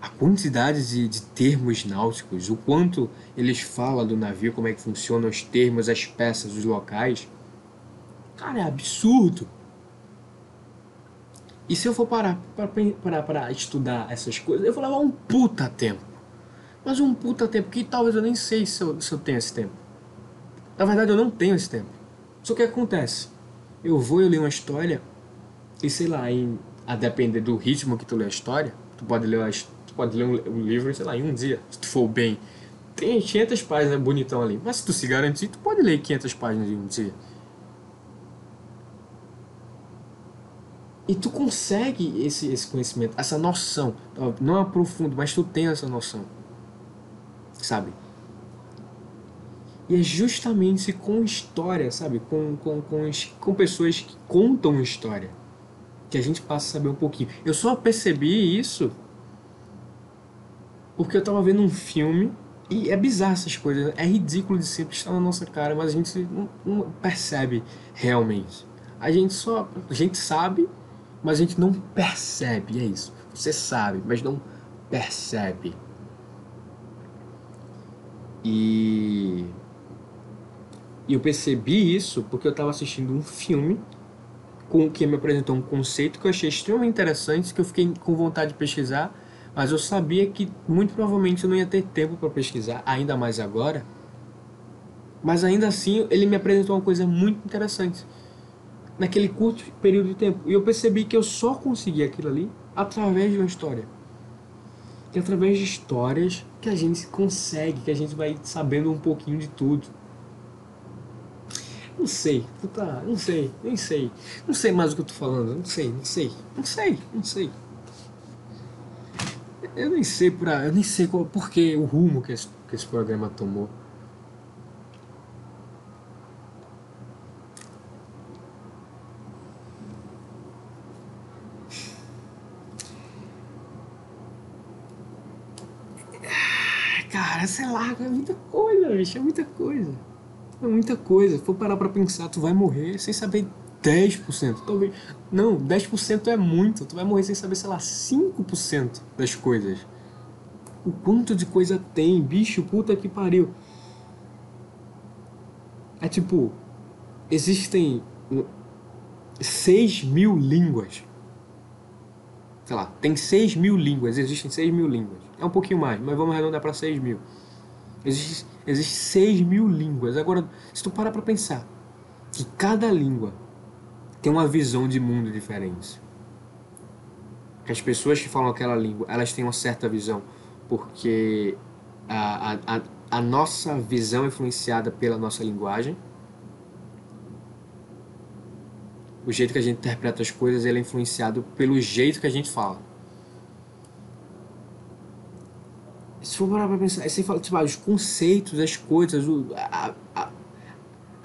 a quantidade de, de, termos náuticos, o quanto eles falam do navio, como é que funciona, os termos, as peças, os locais. Cara, é absurdo. E se eu for parar para estudar essas coisas, eu vou levar um puta tempo. Mas um puta tempo que talvez eu nem sei se eu, se eu tenho esse tempo. Na verdade, eu não tenho esse tempo. Só que acontece? Eu vou, eu leio uma história, e sei lá, em, a depender do ritmo que tu lê a história, tu pode ler a história pode ler um, um, livro, sei lá, em um dia, se tu for bem. Tem 500 páginas bonitão ali, mas se tu se garantir, tu pode ler 500 páginas em um dia. E tu consegue esse, esse conhecimento, essa noção. Não é profundo, mas tu tem essa noção. Sabe? E é justamente com história, sabe? Com, com, com, com pessoas que contam história. Que a gente passa a saber um pouquinho. Eu só percebi isso porque eu tava vendo um filme e é bizarro essas coisas. É ridículo de sempre estar na nossa cara, mas a gente não, não percebe realmente. A gente só. A gente sabe, mas a gente não percebe. É isso. Você sabe, mas não percebe. E. E eu percebi isso porque eu estava assistindo um filme com que me apresentou um conceito que eu achei extremamente interessante, que eu fiquei com vontade de pesquisar mas eu sabia que muito provavelmente eu não ia ter tempo para pesquisar, ainda mais agora. Mas ainda assim, ele me apresentou uma coisa muito interessante. Naquele curto período de tempo. E eu percebi que eu só consegui aquilo ali através de uma história. Que é através de histórias que a gente consegue, que a gente vai sabendo um pouquinho de tudo. Não sei, puta, não sei, nem sei. Não sei mais o que eu tô falando, não sei, não sei, não sei, não sei. Eu nem sei pra, eu nem sei qual, por que o rumo que esse, que esse programa tomou. Cara, sei lá, é muita coisa, bicho, é muita coisa. É muita coisa. Se for parar pra pensar, tu vai morrer sem saber 10%. Talvez. Não, 10% é muito. Tu vai morrer sem saber, sei lá, 5% das coisas. O quanto de coisa tem, bicho, puta que pariu. É tipo, existem 6 mil línguas. Sei lá, tem 6 mil línguas, existem 6 mil línguas. É um pouquinho mais, mas vamos arredondar para 6 mil. Existem existe 6 mil línguas. Agora, se tu parar para pensar que cada língua tem uma visão de mundo diferente. Que as pessoas que falam aquela língua, elas têm uma certa visão, porque a, a, a nossa visão é influenciada pela nossa linguagem. O jeito que a gente interpreta as coisas ele é influenciado pelo jeito que a gente fala. Se for parar pra pensar, você fala, tipo, ah, os conceitos, as coisas, a, a,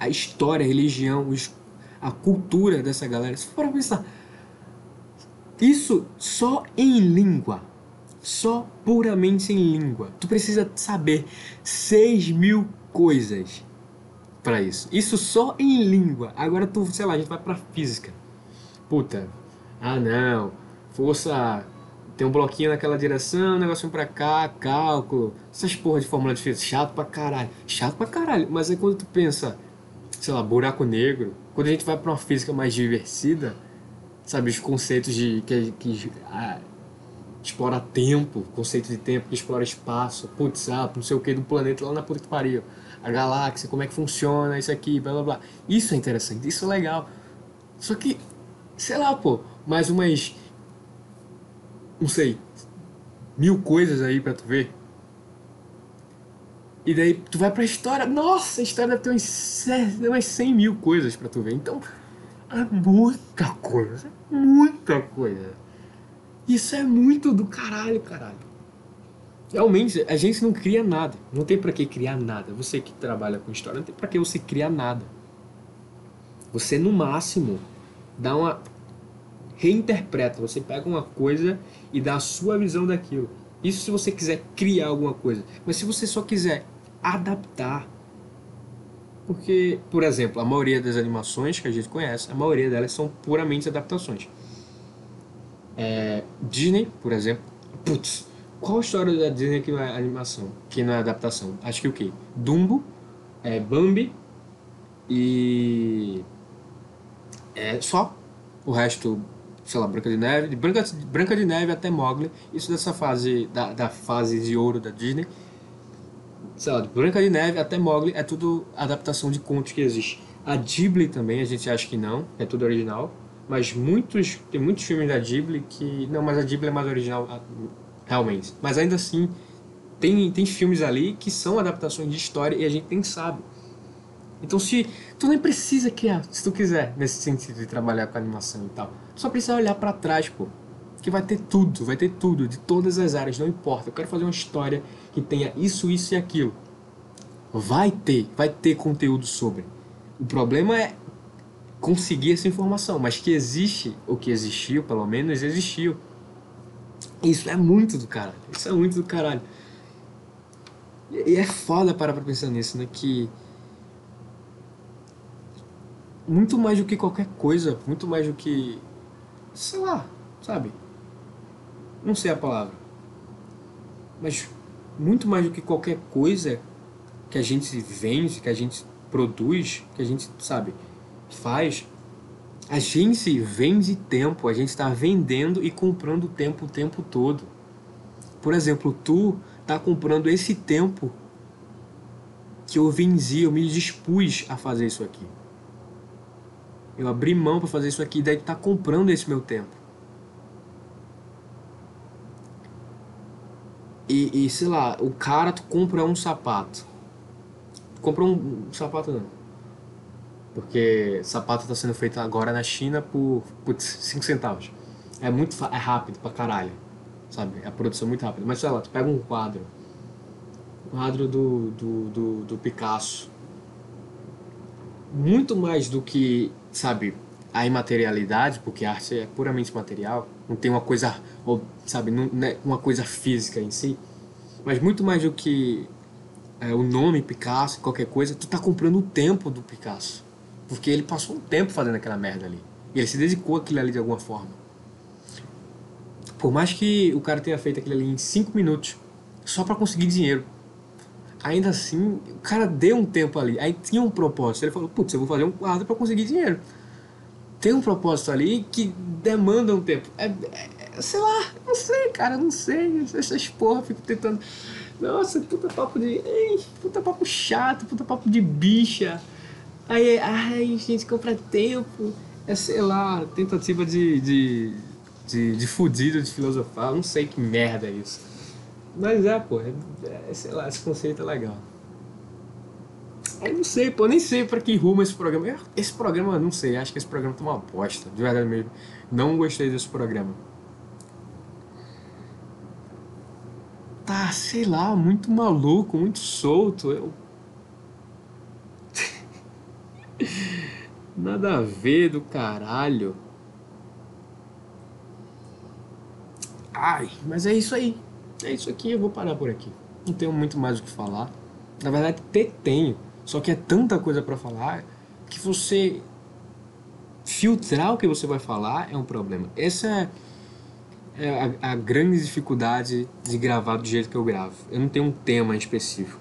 a história, a religião, a cultura dessa galera. Se for para pensar, isso só em língua, só puramente em língua. Tu precisa saber 6 mil coisas para isso. Isso só em língua. Agora tu, sei lá, a gente vai pra física. Puta, ah não, força tem um bloquinho naquela direção, um negocinho pra cá, cálculo, essas porra de fórmula difícil, chato pra caralho, chato pra caralho, mas aí quando tu pensa, sei lá, buraco negro, quando a gente vai para uma física mais diversida, sabe, os conceitos de que, que ah, explora tempo, conceito de tempo, que explora espaço, putz, ah, não sei o que do planeta lá na puta que pariu, a galáxia, como é que funciona isso aqui, blá blá blá. Isso é interessante, isso é legal. Só que, sei lá, pô, mais umas, não sei, mil coisas aí pra tu ver. E daí tu vai pra história, nossa, a história deve ter umas, umas 100 mil coisas pra tu ver. Então, é muita coisa, muita coisa. Isso é muito do caralho, caralho. Realmente, a gente não cria nada. Não tem pra que criar nada. Você que trabalha com história, não tem pra que você criar nada. Você, no máximo, dá uma. Reinterpreta. Você pega uma coisa e dá a sua visão daquilo. Isso se você quiser criar alguma coisa. Mas se você só quiser adaptar. Porque, por exemplo, a maioria das animações que a gente conhece, a maioria delas são puramente adaptações. É, Disney, por exemplo, putz, qual a história da Disney que não é animação, que não é adaptação? Acho que o quê? Dumbo, é, Bambi e é só o resto, sei lá, Branca de Neve, de Branca, Branca de Neve até Mogli, isso dessa fase da, da fase de ouro da Disney sei lá, de Branca de Neve até Mogli é tudo adaptação de contos que existe. A Ghibli também, a gente acha que não, é tudo original. Mas muitos, tem muitos filmes da Ghibli que. Não, mas a Ghibli é mais original, realmente. Mas ainda assim, tem, tem filmes ali que são adaptações de história e a gente nem sabe. Então, se tu nem precisa criar, se tu quiser, nesse sentido de trabalhar com animação e tal, só precisa olhar para trás, pô. Que vai ter tudo, vai ter tudo, de todas as áreas, não importa. Eu quero fazer uma história que tenha isso, isso e aquilo. Vai ter, vai ter conteúdo sobre. O problema é conseguir essa informação, mas que existe, ou que existiu, pelo menos existiu. Isso é muito do caralho. Isso é muito do caralho. E é foda parar pra pensar nisso, né? Que. Muito mais do que qualquer coisa, muito mais do que. Sei lá, sabe? Não sei a palavra. Mas muito mais do que qualquer coisa que a gente vende, que a gente produz, que a gente, sabe, faz, a gente vende tempo, a gente está vendendo e comprando tempo o tempo todo. Por exemplo, tu está comprando esse tempo que eu venci, eu me dispus a fazer isso aqui. Eu abri mão para fazer isso aqui, daí tu tá comprando esse meu tempo. E, e sei lá, o cara tu compra um sapato. compra um, um sapato não. Porque sapato está sendo feito agora na China por 5 centavos. É muito é rápido pra caralho. Sabe? A produção é muito rápida. Mas sei lá, tu pega um quadro. Um quadro do, do, do, do Picasso. Muito mais do que, sabe, a imaterialidade, porque a arte é puramente material, não tem uma coisa, sabe, não é uma coisa física em si, mas muito mais do que é, o nome Picasso, qualquer coisa, tu tá comprando o tempo do Picasso. Porque ele passou um tempo fazendo aquela merda ali. E ele se dedicou àquilo ali de alguma forma. Por mais que o cara tenha feito aquilo ali em 5 minutos, só para conseguir dinheiro. Ainda assim, o cara deu um tempo ali. Aí tinha um propósito. Ele falou: Putz, eu vou fazer um quadro para conseguir dinheiro. Tem um propósito ali que demanda um tempo. É, é, sei lá, não sei, cara, não sei. Essas porra, fico tentando. Nossa, puta papo de. Ei, puta papo chato, puta papo de bicha. Aí, ai, gente, compra tempo. É, sei lá, tentativa de, de, de, de fudido de filosofar. Não sei que merda é isso. Mas é, pô, é, é, sei lá, esse conceito é legal. Eu não sei, pô, nem sei pra que rumo esse programa. Esse programa, não sei, acho que esse programa tá uma bosta, de verdade mesmo. Não gostei desse programa. Tá, sei lá, muito maluco, muito solto. Eu Nada a ver do caralho. Ai, mas é isso aí. É isso aqui, eu vou parar por aqui. Não tenho muito mais o que falar. Na verdade, até tenho. Só que é tanta coisa para falar que você filtrar o que você vai falar é um problema. Essa é, é a, a grande dificuldade de gravar do jeito que eu gravo. Eu não tenho um tema específico.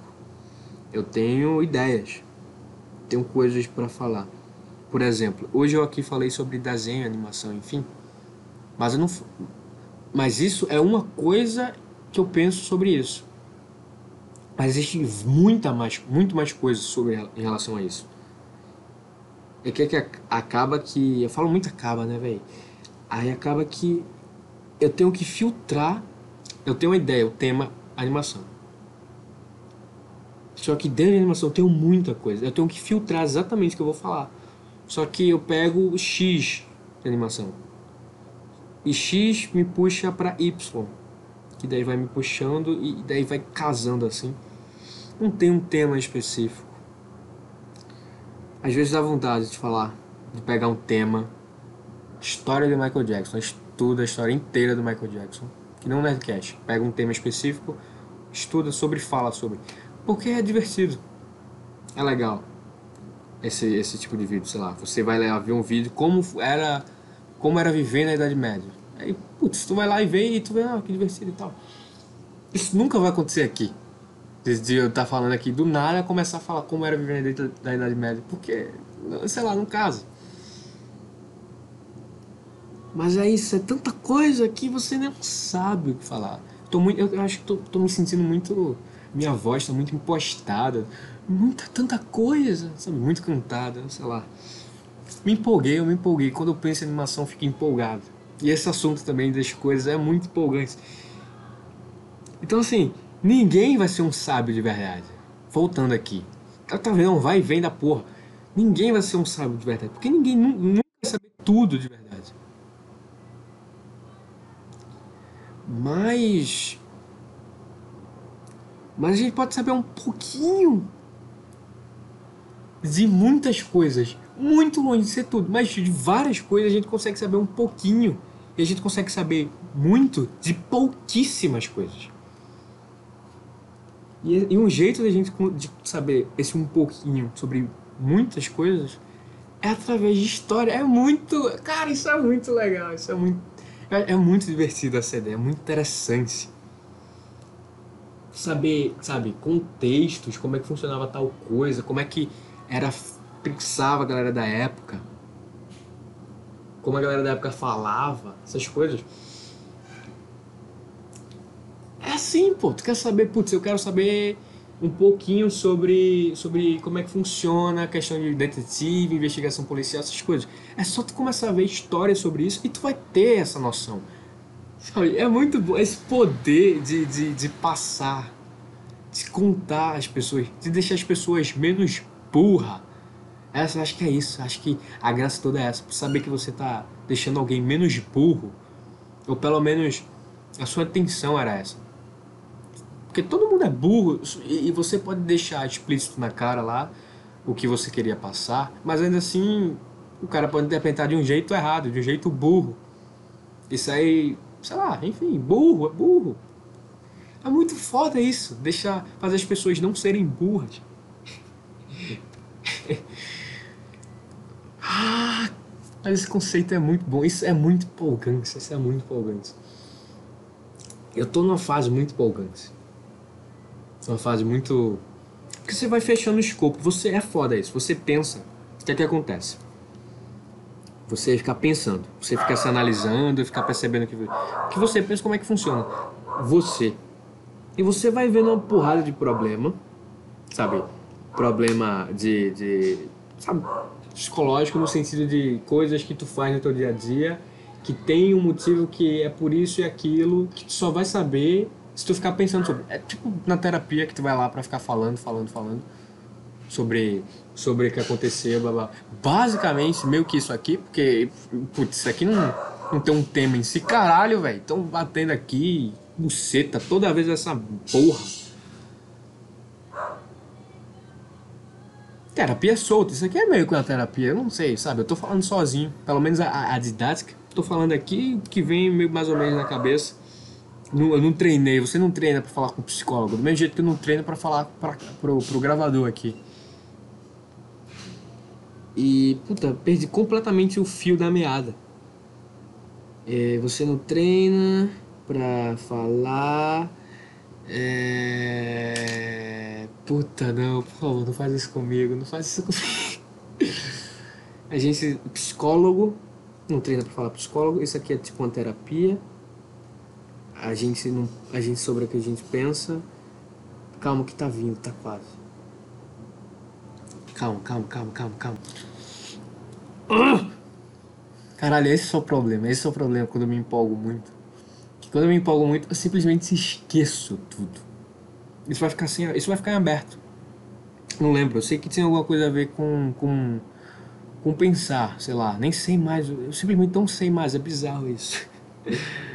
Eu tenho ideias tenho coisas para falar. Por exemplo, hoje eu aqui falei sobre desenho, animação, enfim. Mas eu não mas isso é uma coisa que eu penso sobre isso. Mas existe muita mais, muito mais coisas sobre em relação a isso. É que, é que acaba que eu falo muito acaba, né, velho? Aí acaba que eu tenho que filtrar, eu tenho uma ideia, o tema animação. Só que dentro da animação eu tenho muita coisa. Eu tenho que filtrar exatamente o que eu vou falar. Só que eu pego X de animação. E X me puxa para Y. Que daí vai me puxando e daí vai casando assim. Não tem um tema específico. Às vezes dá vontade de falar, de pegar um tema. História de Michael Jackson. Estuda a história inteira do Michael Jackson. Que não é Nerdcast. Pega um tema específico, estuda sobre, fala sobre. Porque é divertido. É legal. Esse, esse tipo de vídeo, sei lá. Você vai lá ver um vídeo como era como era viver na Idade Média. Aí, putz, tu vai lá e vê e tu vê, ah, que divertido e tal. Isso nunca vai acontecer aqui. Desde eu estar tá falando aqui, do nada começar a falar como era viver dentro da Idade Média. Porque, sei lá, não casa. Mas é isso, é tanta coisa que você nem sabe o que falar. Tô muito, eu acho que tô, tô me sentindo muito minha voz está muito impostada, muita tanta coisa, sabe, muito cantada, sei lá. Me empolguei, eu me empolguei. Quando eu penso em animação, eu fico empolgado. E esse assunto também das coisas é muito empolgante. Então assim, ninguém vai ser um sábio de verdade. Voltando aqui. Tá, tá vendo? Vai e vem da porra. Ninguém vai ser um sábio de verdade. Porque ninguém nunca vai saber tudo de verdade. Mas mas a gente pode saber um pouquinho de muitas coisas. Muito longe de ser tudo, mas de várias coisas a gente consegue saber um pouquinho. E a gente consegue saber muito de pouquíssimas coisas. E, e um jeito da gente de saber esse um pouquinho sobre muitas coisas é através de história. É muito. Cara, isso é muito legal. Isso é muito. É, é muito divertido essa ideia, é muito interessante saber, sabe, contextos, como é que funcionava tal coisa, como é que era pensava a galera da época, como a galera da época falava, essas coisas. É assim, pô, tu quer saber, putz, eu quero saber um pouquinho sobre, sobre como é que funciona a questão de detetive, investigação policial, essas coisas. É só tu começar a ver histórias sobre isso e tu vai ter essa noção. Sabe? É muito bom esse poder de, de, de passar, de contar as pessoas, de deixar as pessoas menos burra. Essa, acho que é isso. Acho que a graça toda é essa. Saber que você tá deixando alguém menos burro. Ou pelo menos a sua atenção era essa. Porque todo mundo é burro e você pode deixar explícito na cara lá o que você queria passar, mas ainda assim o cara pode interpretar de um jeito errado, de um jeito burro. Isso aí, sei lá, enfim, burro, é burro. É muito foda isso, deixar fazer as pessoas não serem burras. ah, esse conceito é muito bom, isso é muito empolgante, isso é muito empolgante. Eu tô numa fase muito empolgante. Uma fase muito. Porque você vai fechando o escopo. Você é foda isso. Você pensa. O que é que acontece? Você fica pensando, você fica se analisando, ficar percebendo que, que você pensa como é que funciona. Você. E você vai vendo uma porrada de problema, sabe? Problema de, de sabe? Psicológico no sentido de coisas que tu faz no teu dia a dia que tem um motivo que é por isso e aquilo que tu só vai saber se tu ficar pensando sobre. É tipo na terapia que tu vai lá para ficar falando, falando, falando sobre sobre o que aconteceu, blá, blá. Basicamente, meio que isso aqui, porque putz, isso aqui não, não tem um tema em si, caralho, velho. Estão batendo aqui, buceta, toda vez essa porra. Terapia solta, isso aqui é meio que uma terapia, eu não sei, sabe? Eu tô falando sozinho, pelo menos a, a didática. Tô falando aqui que vem meio mais ou menos na cabeça. Não, eu não treinei, você não treina para falar com o psicólogo, do mesmo jeito que eu não treino para falar pra, pro, pro gravador aqui. E, puta, perdi completamente o fio da meada. É, você não treina pra falar. É... Puta, não, por favor, não faz isso comigo, não faz isso comigo. A gente, psicólogo, não treina pra falar psicólogo, isso aqui é tipo uma terapia. A gente não a gente sobre o que a gente pensa. Calma que tá vindo tá quase. Calma calma calma calma calma. Caralho esse é o problema esse é o problema quando eu me empolgo muito quando eu me empolgo muito eu simplesmente esqueço tudo isso vai ficar assim isso vai ficar em aberto não lembro eu sei que tinha alguma coisa a ver com com com pensar sei lá nem sei mais eu simplesmente não sei mais é bizarro isso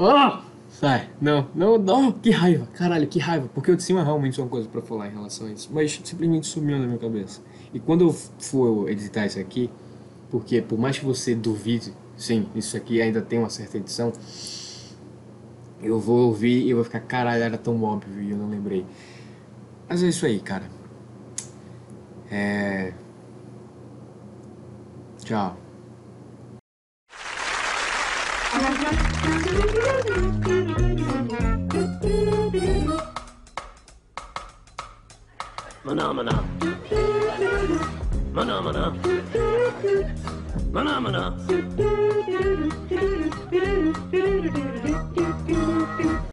Ah! Sai, não, não, não, que raiva, caralho, que raiva, porque eu tinha realmente uma coisa para falar em relação a isso, mas simplesmente sumiu na minha cabeça. E quando eu for editar isso aqui, porque por mais que você duvide, sim, isso aqui ainda tem uma certa edição, eu vou ouvir e eu vou ficar, caralho, era tão óbvio e eu não lembrei. Mas é isso aí, cara. É. Tchau. Mana mana. Manamana. Manamana.